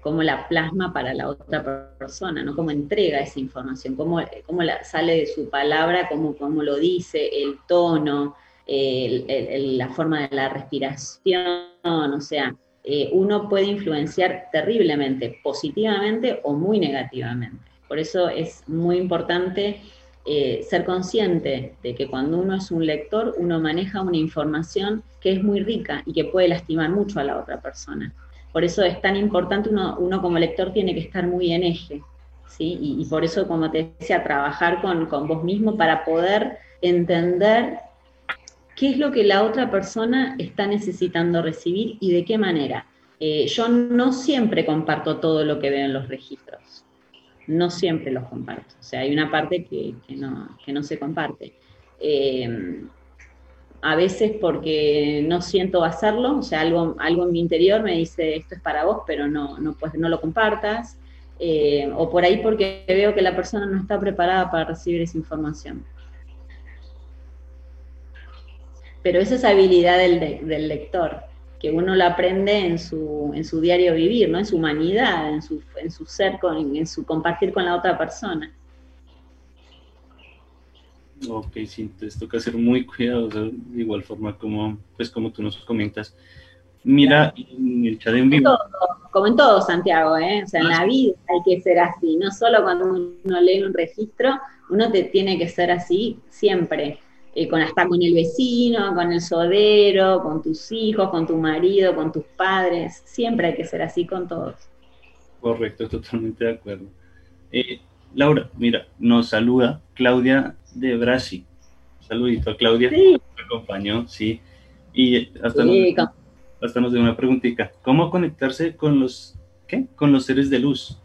cómo la plasma para la otra persona, ¿no? Cómo entrega esa información, cómo, cómo la, sale de su palabra, cómo, cómo lo dice, el tono, la forma de la respiración, o sea, eh, uno puede influenciar terriblemente, positivamente o muy negativamente. Por eso es muy importante eh, ser consciente de que cuando uno es un lector, uno maneja una información que es muy rica y que puede lastimar mucho a la otra persona. Por eso es tan importante, uno, como lector tiene que estar muy en eje, ¿sí? Y, por eso, como te decía, trabajar con, vos mismo para poder entender qué es lo que la otra persona está necesitando recibir y de qué manera. Eh, yo no siempre comparto todo lo que veo en los registros, no siempre los comparto, o sea, hay una parte que, no, se comparte. Eh, a veces porque no siento hacerlo, o sea, algo, en mi interior me dice esto es para vos, pero no, no, pues, no lo compartas, eh, o por ahí porque veo que la persona no está preparada para recibir esa información. Pero esa es habilidad del, del lector, que uno la aprende en su, en su diario vivir, ¿no? en su humanidad, en su, en su ser, con, en su compartir con la otra persona. Ok, sí, entonces toca ser muy cuidadoso, de igual forma como, pues como tú nos comentas. Mira, en el chat en vivo. como en todo, Santiago, ¿eh? O sea, en la ah, vida hay que ser así, no solo cuando uno lee un registro, uno te tiene que ser así siempre. Eh, con hasta con el vecino, con el sodero, con tus hijos, con tu marido, con tus padres, siempre hay que ser así con todos. Correcto, totalmente de acuerdo. Eh, Laura, mira, nos saluda Claudia de Brasil. Saludito a Claudia, sí. me acompañó, sí. Y hasta, nos, hasta nos dio una preguntita. ¿Cómo conectarse con los, ¿qué? Con los seres de luz.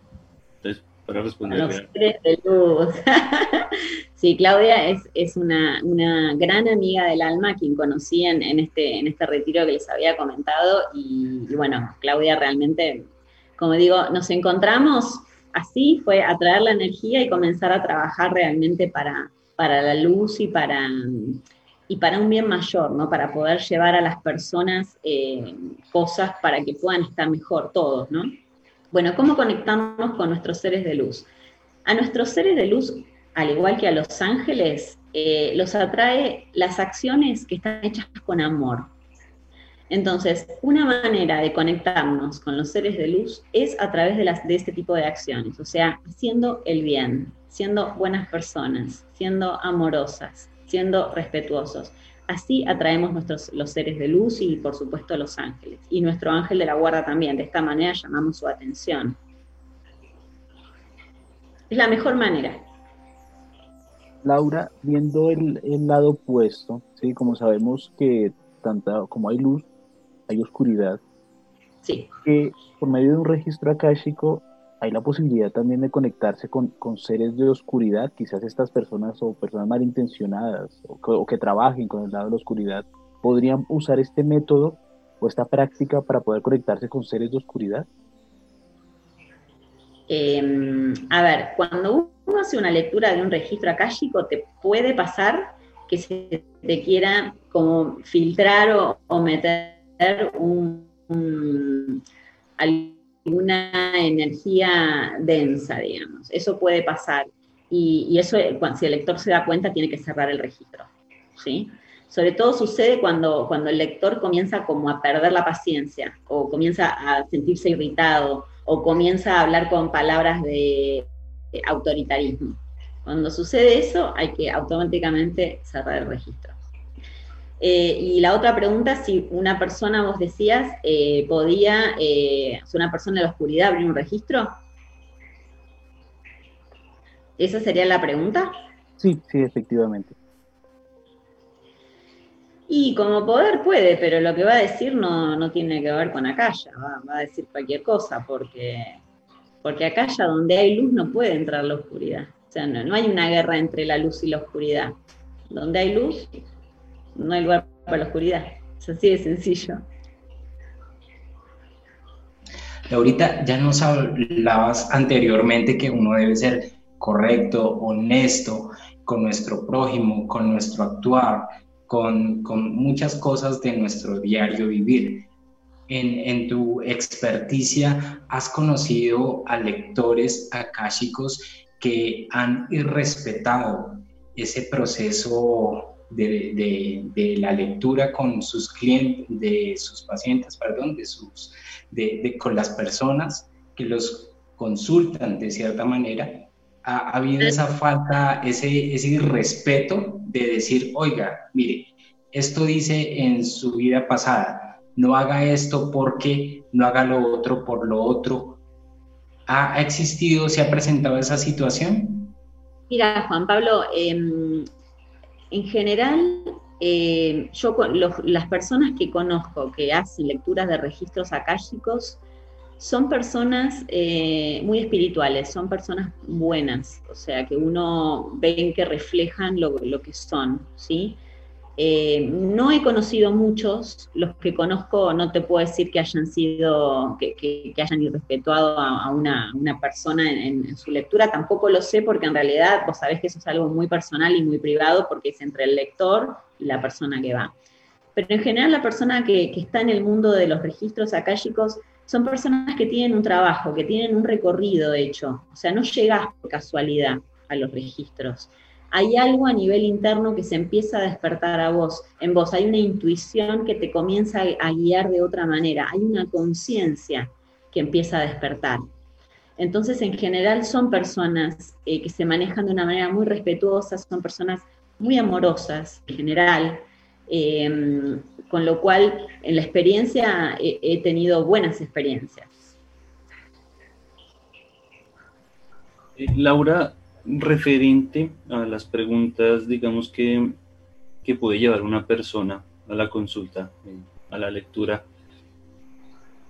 Para responder. Los seres de luz. sí, Claudia es, es una, una, gran amiga del alma, quien conocí en, este, en este retiro que les había comentado. Y, y bueno, Claudia realmente, como digo, nos encontramos así fue atraer la energía y comenzar a trabajar realmente para, para la luz y para, y para un bien mayor, ¿no? Para poder llevar a las personas eh, cosas para que puedan estar mejor todos, ¿no? Bueno, ¿cómo conectamos con nuestros seres de luz? A nuestros seres de luz, al igual que a los ángeles, eh, los atrae las acciones que están hechas con amor, entonces, una manera de conectarnos con los seres de luz es a través de, las, de este tipo de acciones, o sea, haciendo el bien, siendo buenas personas, siendo amorosas, siendo respetuosos. Así atraemos nuestros, los seres de luz y, por supuesto, los ángeles. Y nuestro ángel de la guarda también. De esta manera llamamos su atención. Es la mejor manera. Laura, viendo el, el lado opuesto, ¿sí? como sabemos que tanto como hay luz, hay oscuridad, sí. que por medio de un registro akáshico hay la posibilidad también de conectarse con, seres de oscuridad, quizás estas personas o personas malintencionadas o que, trabajen con el lado de la oscuridad, podrían usar este método o esta práctica para poder conectarse con seres de oscuridad? Em, a ver, cuando uno hace una lectura de un registro akáshico, te puede pasar que se te quiera como filtrar o, o meter un, alguna energía densa, digamos. Eso puede pasar. Y, eso, si el lector se da cuenta, tiene que cerrar el registro. ¿sí? Sobre todo sucede cuando, cuando el lector comienza como a perder la paciencia, o comienza a sentirse irritado, o comienza a hablar con palabras de autoritarismo. Cuando sucede eso, hay que automáticamente cerrar el registro. Eh, y la otra pregunta, si una persona, vos decías, eh, podía, eh, una persona de la oscuridad, abrir un registro. ¿Esa sería la pregunta? Sí, sí, efectivamente. Y como poder puede, pero lo que va a decir no, tiene que ver con Acaya, va, va, a decir cualquier cosa, porque, porque Acaya donde hay luz no puede entrar la oscuridad. O sea, no hay una guerra entre la luz y la oscuridad. Donde hay luz, no hay lugar para la oscuridad. Es así de sencillo. Laurita, ya nos hablabas anteriormente que uno debe ser correcto, honesto con nuestro prójimo, con nuestro actuar, con, muchas cosas de nuestro diario vivir. En, en, tu experticia, ¿has conocido a lectores akáshicos que han irrespetado ese proceso de, la lectura con sus clientes, de sus pacientes, perdón, de sus, de, con las personas que los consultan de cierta manera, ha, habido esa falta, ese, ese irrespeto de decir, oiga, mire, esto dice en su vida pasada, no haga esto porque, no haga lo otro por lo otro. ¿Ha, existido, se ha presentado esa situación? Mira, Juan Pablo, em, en general, eh, yo las personas que conozco que hacen lecturas de registros akáshicos son personas eh, muy espirituales, son personas buenas, o sea, que uno ve que reflejan lo, lo que son, ¿sí? Eh, no he conocido muchos, los que conozco no te puedo decir que hayan sido, que, hayan irrespetuado a, una, persona en, su lectura, tampoco lo sé porque en realidad vos sabés que eso es algo muy personal y muy privado porque es entre el lector y la persona que va. Pero en general la persona que, está en el mundo de los registros akáshicos son personas que tienen un trabajo, que tienen un recorrido hecho, o sea, no llegas por casualidad a los registros hay algo a nivel interno que se empieza a despertar a vos, en vos, hay una intuición que te comienza a guiar de otra manera, hay una conciencia que empieza a despertar. Entonces, en general son personas eh, que se manejan de una manera muy respetuosa, son personas muy amorosas en general, em, con lo cual en la experiencia he tenido buenas experiencias. Eh, Laura, referente a las preguntas, digamos, que, que puede llevar una persona a la consulta, eh, a la lectura.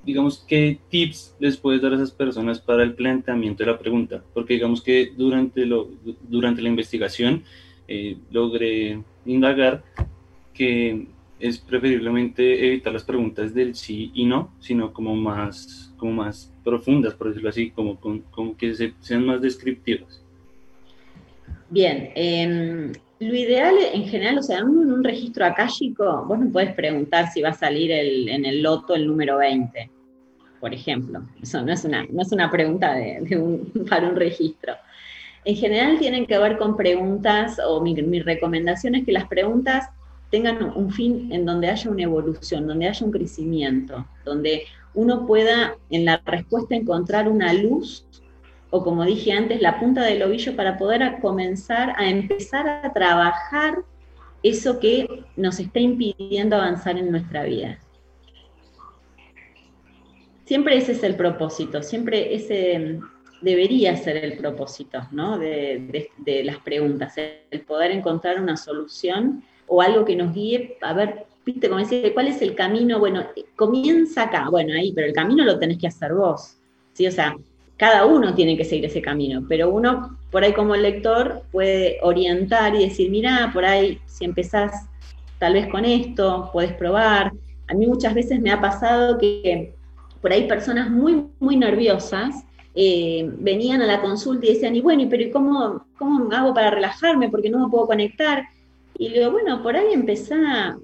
Digamos, ¿qué tips les puedes dar a esas personas para el planteamiento de la pregunta? Porque digamos que durante, lo, durante la investigación eh, logré indagar que es preferiblemente evitar las preguntas del sí y no, sino como más, como más profundas, por decirlo así, como, como que sean más descriptivas. Bien, em, lo ideal en general, o sea, en un registro akáshico, vos no puedes preguntar si va a salir en el loto el número 20, por ejemplo. Eso no es una, no es una pregunta para un registro. En general tienen que ver con preguntas, o mi, mi recomendación es que las preguntas tengan un fin en donde haya una evolución, donde haya un crecimiento, donde uno pueda en la respuesta encontrar una luz o como dije antes, la punta del ovillo para poder comenzar a empezar a trabajar eso que nos está impidiendo avanzar en nuestra vida. Siempre ese es el propósito, siempre ese debería ser el propósito ¿no? de, las preguntas, el poder encontrar una solución o algo que nos guíe a ver, viste, como decía, ¿cuál es el camino? Bueno, comienza acá, bueno, ahí, pero el camino lo tenés que hacer vos. ¿sí? O sea, cada uno tiene que seguir ese camino, pero uno por ahí como lector puede orientar y decir, mira, por ahí si empezás tal vez con esto, puedes probar. A mí muchas veces me ha pasado que por ahí personas muy, muy nerviosas eh, venían a la consulta y decían, y bueno, pero cómo, cómo hago para relajarme? Porque no me puedo conectar. Y digo, bueno, por ahí empezá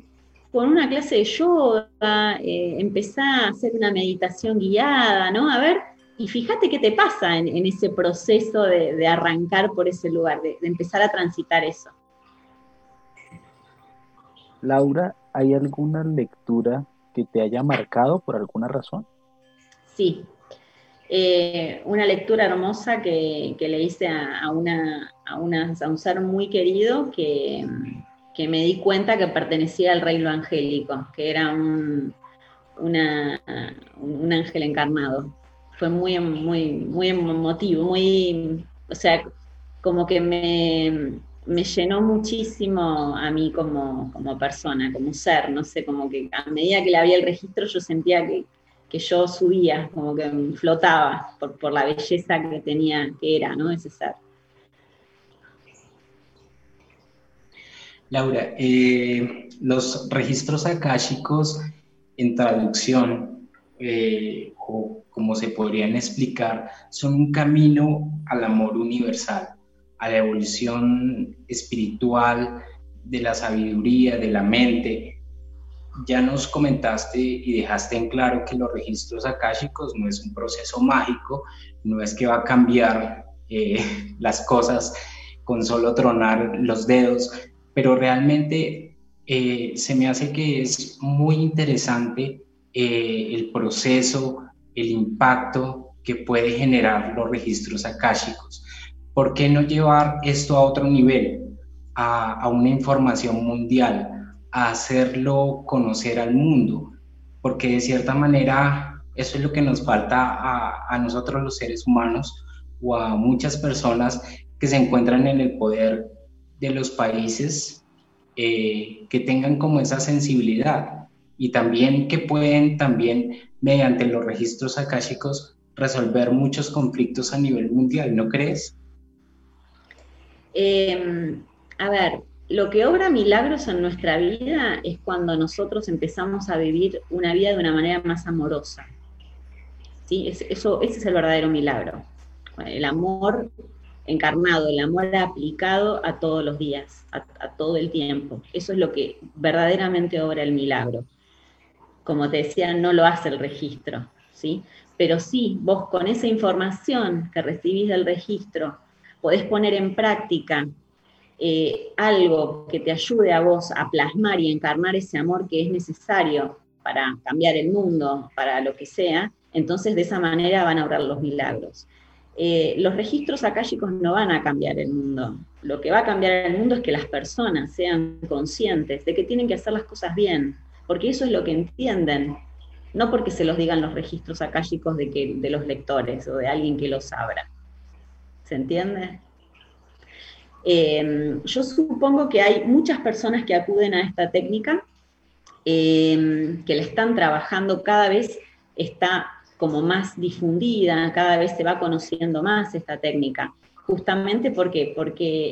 con una clase de yoga, eh, empezá a hacer una meditación guiada, ¿no? A ver y fíjate qué te pasa en, ese proceso de, arrancar por ese lugar, de, empezar a transitar eso. Laura, ¿hay alguna lectura que te haya marcado por alguna razón? Sí, eh, una lectura hermosa que, le hice a, una, a, un ser muy querido que, me di cuenta que pertenecía al reino angélico, que era un, un ángel encarnado fue muy, muy, muy emotivo, muy, o sea, como que me, llenó muchísimo a mí como, persona, como ser, no sé, como que a medida que le había el registro yo sentía que, yo subía, como que flotaba por, por, la belleza que tenía, que era, ¿no? Ese ser. Laura, eh, los registros akáshicos en traducción eh, o como se podrían explicar, son un camino al amor universal, a la evolución espiritual, de la sabiduría, de la mente. Ya nos comentaste y dejaste en claro que los registros akáshicos no es un proceso mágico, no es que va a cambiar eh, las cosas con solo tronar los dedos, pero realmente eh, se me hace que es muy interesante eh, el proceso el impacto que puede generar los registros akáshicos. ¿Por qué no llevar esto a otro nivel, a, una información mundial, a hacerlo conocer al mundo? Porque de cierta manera eso es lo que nos falta a, nosotros los seres humanos o a muchas personas que se encuentran en el poder de los países eh, que tengan como esa sensibilidad y también que pueden también mediante los registros akáshicos resolver muchos conflictos a nivel mundial, ¿no crees? Em, a ver, lo que obra milagros en nuestra vida es cuando nosotros empezamos a vivir una vida de una manera más amorosa. ¿Sí? Eso, ese es el verdadero milagro. El amor encarnado, el amor aplicado a todos los días, a, todo el tiempo. Eso es lo que verdaderamente obra el milagro. Como te decía, no lo hace el registro, ¿sí? Pero sí, vos con esa información que recibís del registro, podés poner en práctica eh, algo que te ayude a vos a plasmar y encarnar ese amor que es necesario para cambiar el mundo, para lo que sea, entonces de esa manera van a obrar los milagros. Eh, los registros akáshicos no van a cambiar el mundo. Lo que va a cambiar el mundo es que las personas sean conscientes de que tienen que hacer las cosas bien, porque eso es lo que entienden, no porque se los digan los registros akáshicos de, que, de los lectores o de alguien que los abra. ¿Se entiende? Em, yo supongo que hay muchas personas que acuden a esta técnica, em, que la están trabajando cada vez, está como más difundida, cada vez se va conociendo más esta técnica. Justamente porque,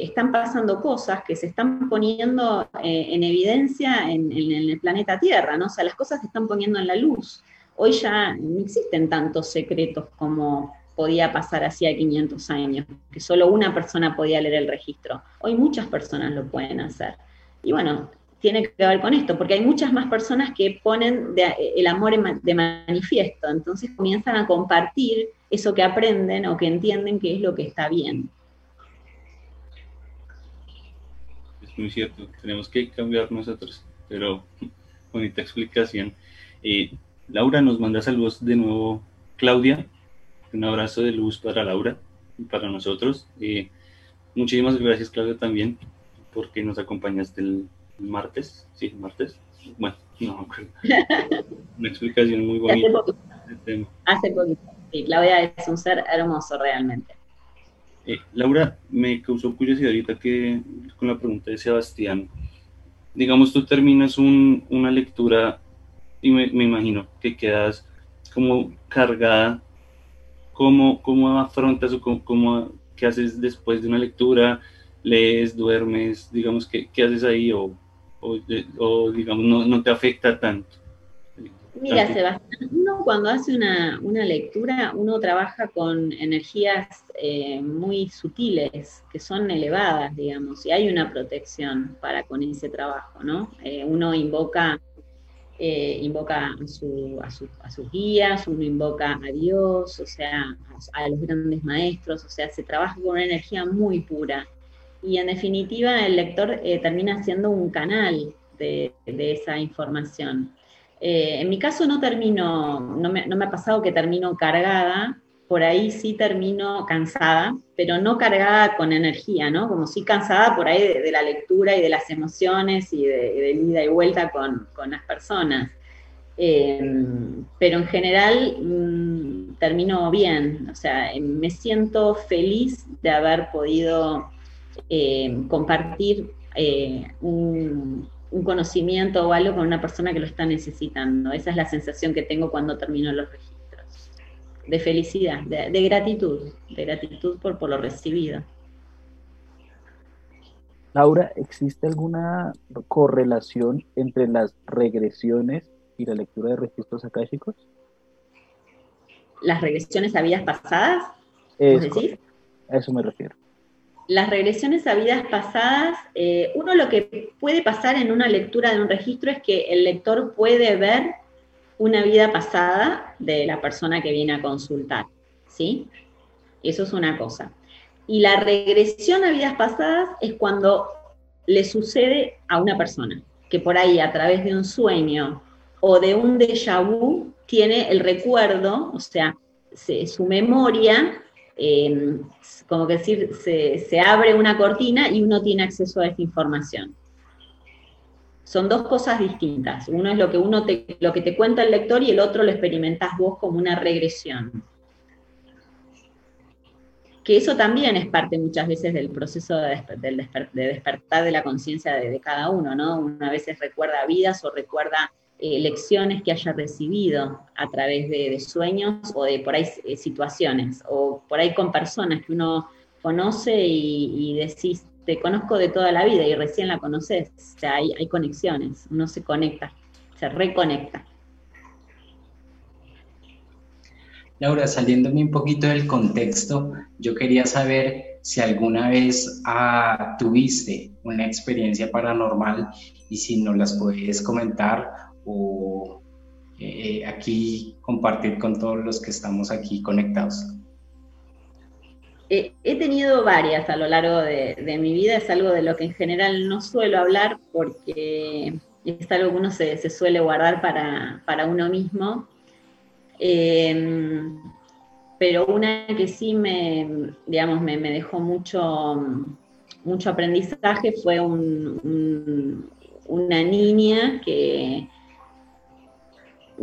están pasando cosas que se están poniendo eh, en evidencia en, en, el planeta Tierra, ¿no? O sea, las cosas se están poniendo en la luz. Hoy ya no existen tantos secretos como, podía pasar hacía 500 años, que solo una persona podía leer el registro. Hoy muchas personas lo pueden hacer. Y bueno, tiene que ver con esto, porque hay muchas más personas que ponen el amor de manifiesto, entonces comienzan a compartir eso que aprenden o que entienden que es lo que está bien. Es muy cierto, tenemos que cambiar nosotros, pero bonita explicación. Eh, Laura, nos manda saludos de nuevo, Claudia, un abrazo de luz para Laura y para nosotros. Eh, muchísimas gracias, Claudia, también, porque nos acompañaste el, martes. Sí, martes. Bueno, no Una explicación muy bonita. Hace poquito. Sí, Claudia es un ser hermoso realmente. Eh, Laura, me causó curiosidad ahorita que con la pregunta de Sebastián. Digamos, tú terminas una lectura y me, me imagino que quedas como cargada ¿Cómo, cómo afrontas o cómo, qué haces después de una lectura? ¿Lees, duermes? Digamos, ¿qué, qué haces ahí? O, o, digamos, no, no, te afecta tanto. Mira, Sebastián, uno cuando hace una, una lectura, uno trabaja con energías eh, muy sutiles, que son elevadas, digamos, y hay una protección para con ese trabajo, ¿no? Eh, uno invoca eh, invoca a, su, a, su, a, sus guías, uno invoca a Dios, o sea, a, los grandes maestros, o sea, se trabaja con una energía muy pura. Y en definitiva, el lector eh, termina siendo un canal de, esa información. Eh, en mi caso no termino, no me, no me ha pasado que termino cargada, por ahí sí termino cansada, pero no cargada con energía, ¿no? Como sí cansada por ahí de, la lectura y de las emociones y de, ida y vuelta con, las personas. Em, pero en general mm, termino bien, o sea, me siento feliz de haber podido em, compartir eh, un, un, conocimiento o algo con una persona que lo está necesitando. Esa es la sensación que tengo cuando termino los registros de felicidad, de, gratitud, de gratitud por, por lo recibido. Laura, ¿existe alguna correlación entre las regresiones y la lectura de registros akáshicos? ¿Las regresiones a vidas pasadas? A eso me refiero. Las regresiones a vidas pasadas, eh, uno lo que puede pasar en una lectura de un registro es que el lector puede ver una vida pasada de la persona que viene a consultar, ¿sí? Eso es una cosa. Y la regresión a vidas pasadas es cuando le sucede a una persona, que por ahí a través de un sueño o de un déjà vu tiene el recuerdo, o sea, su memoria, em, como que decir, se, abre una cortina y uno tiene acceso a esa información son dos cosas distintas. Uno es lo que, uno te, lo que te cuenta el lector y el otro lo experimentas vos como una regresión. que eso también es parte muchas veces del proceso de, despertar de la conciencia de, cada uno, ¿no? Una veces recuerda vidas o recuerda eh, lecciones que haya recibido a través de, sueños o de por ahí eh, situaciones, o por ahí con personas que uno conoce y, decís, te conozco de toda la vida y recién la conoces, o sea, hay, hay conexiones, uno se conecta, se reconecta. Laura, saliéndome un poquito del contexto, yo quería saber si alguna vez ah, tuviste una experiencia paranormal y si nos las puedes comentar o eh, aquí compartir con todos los que estamos aquí conectados. he tenido varias a lo largo de, mi vida, es algo de lo que en general no suelo hablar porque es algo que uno se, suele guardar para, para uno mismo Em, pero una que sí me, digamos, me, dejó mucho, mucho aprendizaje fue una niña que,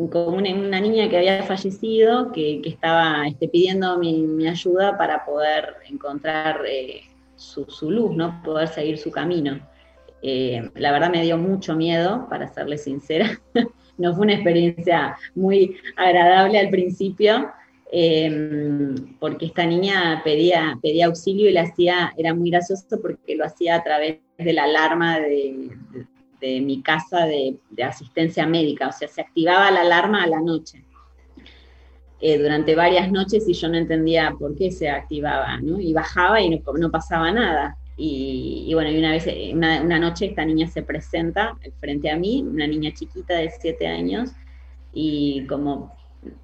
como una, niña que había fallecido, que, estaba este, pidiendo mi, ayuda para poder encontrar eh, su, luz, ¿no? poder seguir su camino. Eh, la verdad me dio mucho miedo, para serle sincera. no fue una experiencia muy agradable al principio, em, porque esta niña pedía, pedía auxilio y lo hacía, era muy gracioso porque lo hacía a través de la alarma de, mi casa de, asistencia médica, o sea, se activaba la alarma a la noche. Eh, durante varias noches y yo no entendía por qué se activaba, ¿no? Y bajaba y no pasaba nada. Y, bueno, y una vez, una, noche esta niña se presenta frente a mí, una niña chiquita de siete años, y como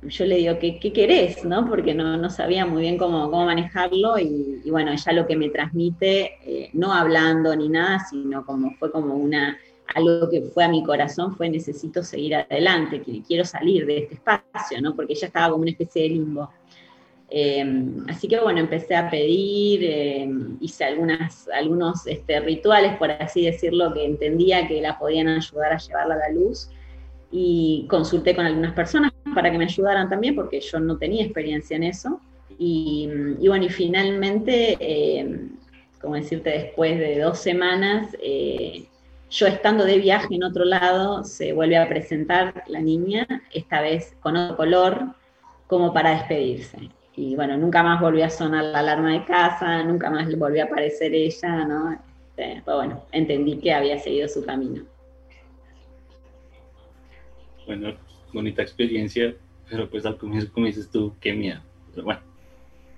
yo le digo, ¿qué, qué querés? ¿no? Porque no, no, sabía muy bien cómo, manejarlo, y, bueno, ella lo que me transmite, eh, no hablando ni nada, sino como fue como una, algo que fue a mi corazón, fue necesito seguir adelante, quiero salir de este espacio, ¿no? Porque ella estaba como una especie de limbo. Em, así que bueno, empecé a pedir, em, hice algunas, algunos este, rituales, por así decirlo, que entendía que la podían ayudar a llevarla a la luz y consulté con algunas personas para que me ayudaran también, porque yo no tenía experiencia en eso. Y, bueno, y finalmente, em, como decirte, después de dos semanas, eh, yo estando de viaje en otro lado, se vuelve a presentar la niña, esta vez con otro color, como para despedirse y bueno, nunca más volvió a sonar la alarma de casa, nunca más volvió a aparecer ella, ¿no? Este, pues bueno, entendí que había seguido su camino. Bueno, bonita experiencia, pero pues al comienzo, como dices tú, qué miedo. Pero bueno.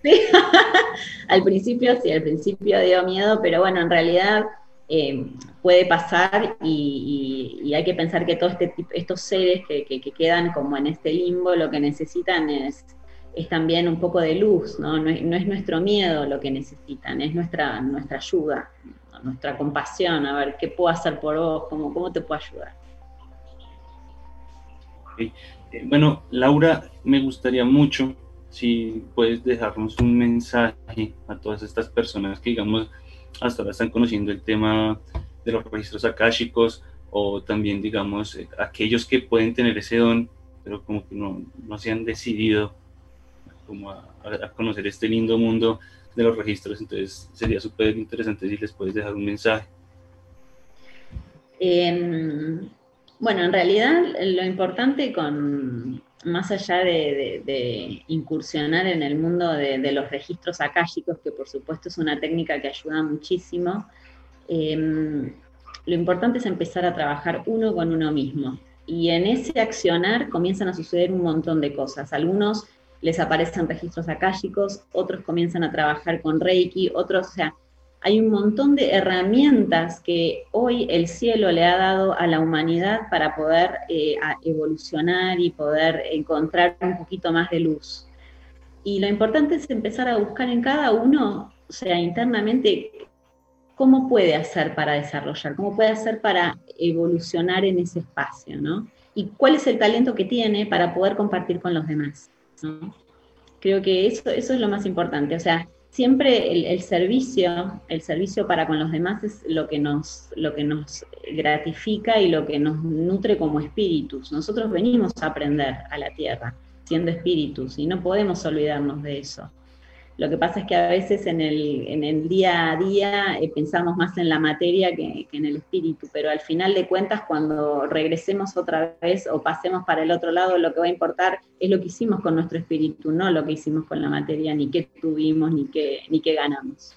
Sí, al principio sí, al principio dio miedo, pero bueno, en realidad eh, puede pasar y, hay que pensar que todos este, estos seres que, que quedan como en este limbo lo que necesitan es es también un poco de luz, ¿no? No es, nuestro miedo lo que necesitan, es nuestra, nuestra ayuda, nuestra compasión, a ver qué puedo hacer por vos, cómo, cómo te puedo ayudar. Eh, bueno, Laura, me gustaría mucho si puedes dejarnos un mensaje a todas estas personas que, digamos, hasta ahora están conociendo el tema de los registros akáshicos o también, digamos, eh, aquellos que pueden tener ese don, pero como que no, no se han decidido como a, conocer este lindo mundo de los registros, entonces sería súper interesante si les puedes dejar un mensaje. Em, bueno, en realidad lo importante con, más allá de, incursionar en el mundo de, los registros akáshicos, que por supuesto es una técnica que ayuda muchísimo, em, lo importante es empezar a trabajar uno con uno mismo. Y en ese accionar comienzan a suceder un montón de cosas. Algunos les aparecen registros akáshicos, otros comienzan a trabajar con Reiki, otros, o sea, hay un montón de herramientas que hoy el cielo le ha dado a la humanidad para poder eh, evolucionar y poder encontrar un poquito más de luz. Y lo importante es empezar a buscar en cada uno, o sea, internamente, cómo puede hacer para desarrollar, cómo puede hacer para evolucionar en ese espacio, ¿no? Y cuál es el talento que tiene para poder compartir con los demás. Creo que eso, es lo más importante. O sea, siempre el, servicio, el servicio para con los demás es lo que, nos, lo que nos gratifica y lo que nos nutre como espíritus. Nosotros venimos a aprender a la tierra siendo espíritus y no podemos olvidarnos de eso. Lo que pasa es que a veces en el, en el día a día eh, pensamos más en la materia que, en el espíritu, pero al final de cuentas cuando regresemos otra vez o pasemos para el otro lado, lo que va a importar es lo que hicimos con nuestro espíritu, no lo que hicimos con la materia, ni qué tuvimos, ni qué, ni qué ganamos.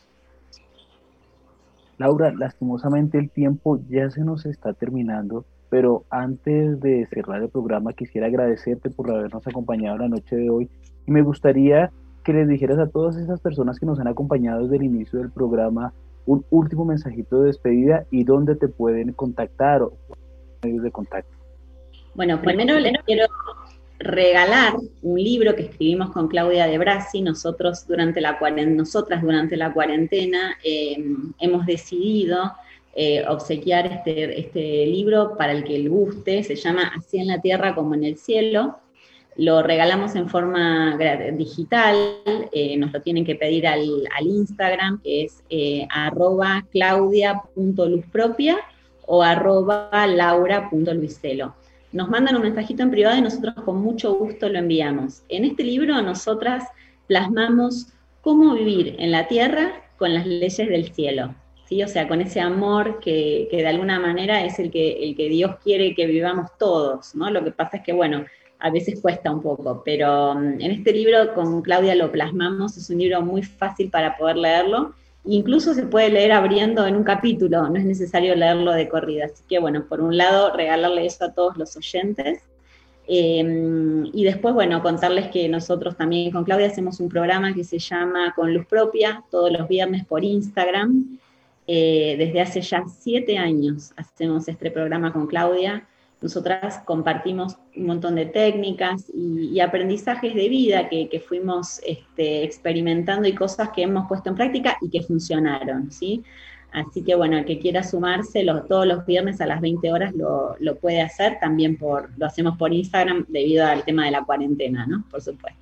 Laura, lastimosamente el tiempo ya se nos está terminando, pero antes de cerrar el programa quisiera agradecerte por habernos acompañado la noche de hoy y me gustaría que les dijeras a todas esas personas que nos han acompañado desde el inicio del programa un último mensajito de despedida y dónde te pueden contactar o medios de contacto. Bueno, primero les quiero regalar un libro que escribimos con Claudia de Brasi. Nosotros durante la nosotras durante la cuarentena eh, hemos decidido eh, obsequiar este, este libro para el que le guste. Se llama Así en la tierra como en el cielo. Lo regalamos en forma digital, eh, nos lo tienen que pedir al, Instagram, que es eh, arroba claudia.luzpropia o arroba laura.luiselo. Nos mandan un mensajito en privado y nosotros con mucho gusto lo enviamos. En este libro nosotras plasmamos cómo vivir en la tierra con las leyes del cielo. ¿sí? O sea, con ese amor que, que, de alguna manera es el que, el que Dios quiere que vivamos todos, ¿no? Lo que pasa es que, bueno, a veces cuesta un poco, pero mm, en este libro con Claudia lo plasmamos, es un libro muy fácil para poder leerlo, incluso se puede leer abriendo en un capítulo, no es necesario leerlo de corrida, así que bueno, por un lado regalarle eso a todos los oyentes, em, y después, bueno, contarles que nosotros también con Claudia hacemos un programa que se llama Con Luz Propia, todos los viernes por Instagram, eh, desde hace ya siete años hacemos este programa con Claudia, nosotras compartimos un montón de técnicas y, aprendizajes de vida que, fuimos este, experimentando y cosas que hemos puesto en práctica y que funcionaron, ¿sí? Así que bueno, el que quiera sumarse todos los viernes a las 20 horas lo, lo, puede hacer, también por, lo hacemos por Instagram debido al tema de la cuarentena, ¿no? Por supuesto.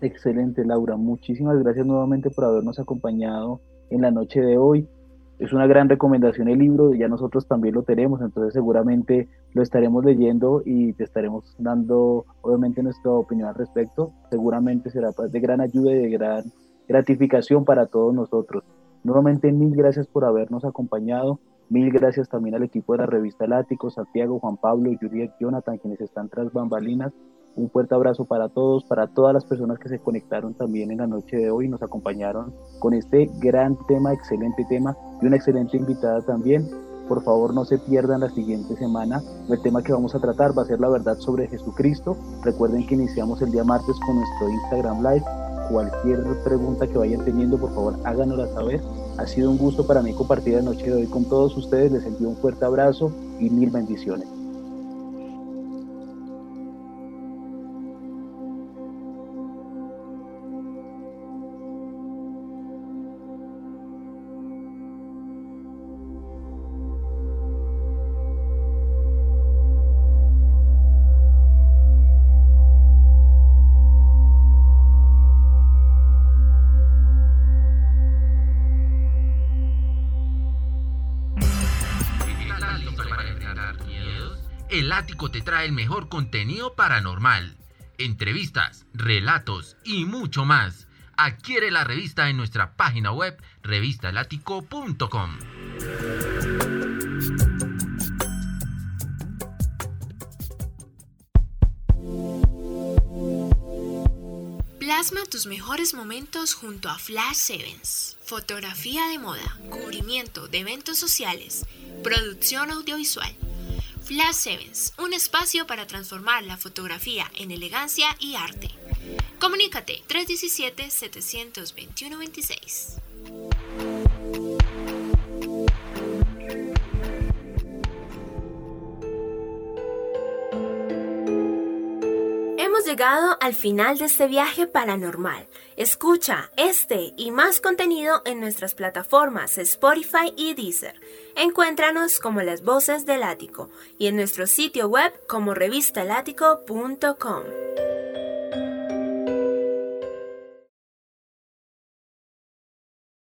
Excelente, Laura. Muchísimas gracias nuevamente por habernos acompañado en la noche de hoy es una gran recomendación el libro, ya nosotros también lo tenemos, entonces seguramente lo estaremos leyendo y te estaremos dando obviamente nuestra opinión al respecto. Seguramente será de gran ayuda y de gran gratificación para todos nosotros. Nuevamente mil gracias por habernos acompañado, mil gracias también al equipo de la revista Lático, Santiago, Juan Pablo, Juliet, Jonathan, quienes están tras bambalinas un fuerte abrazo para todos, para todas las personas que se conectaron también en la noche de hoy, nos acompañaron con este gran tema, excelente tema y una excelente invitada también. Por favor, no se pierdan la siguiente semana. El tema que vamos a tratar va a ser la verdad sobre Jesucristo. Recuerden que iniciamos el día martes con nuestro Instagram Live. Cualquier pregunta que vayan teniendo, por favor, háganosla saber. Ha sido un gusto para mí compartir la noche de hoy con todos ustedes. Les envío un fuerte abrazo y mil bendiciones. Te trae el mejor contenido paranormal, entrevistas, relatos y mucho más. Adquiere la revista en nuestra página web revistalático.com. Plasma tus mejores momentos junto a Flash Sevens. Fotografía de moda, cubrimiento de eventos sociales, producción audiovisual Flash Sevens, un espacio para transformar la fotografía en elegancia y arte. Comunícate 317-721-26. Llegado al final de este viaje paranormal. Escucha este y más contenido en nuestras plataformas Spotify y Deezer. Encuéntranos como las voces del ático y en nuestro sitio web como revistalático.com.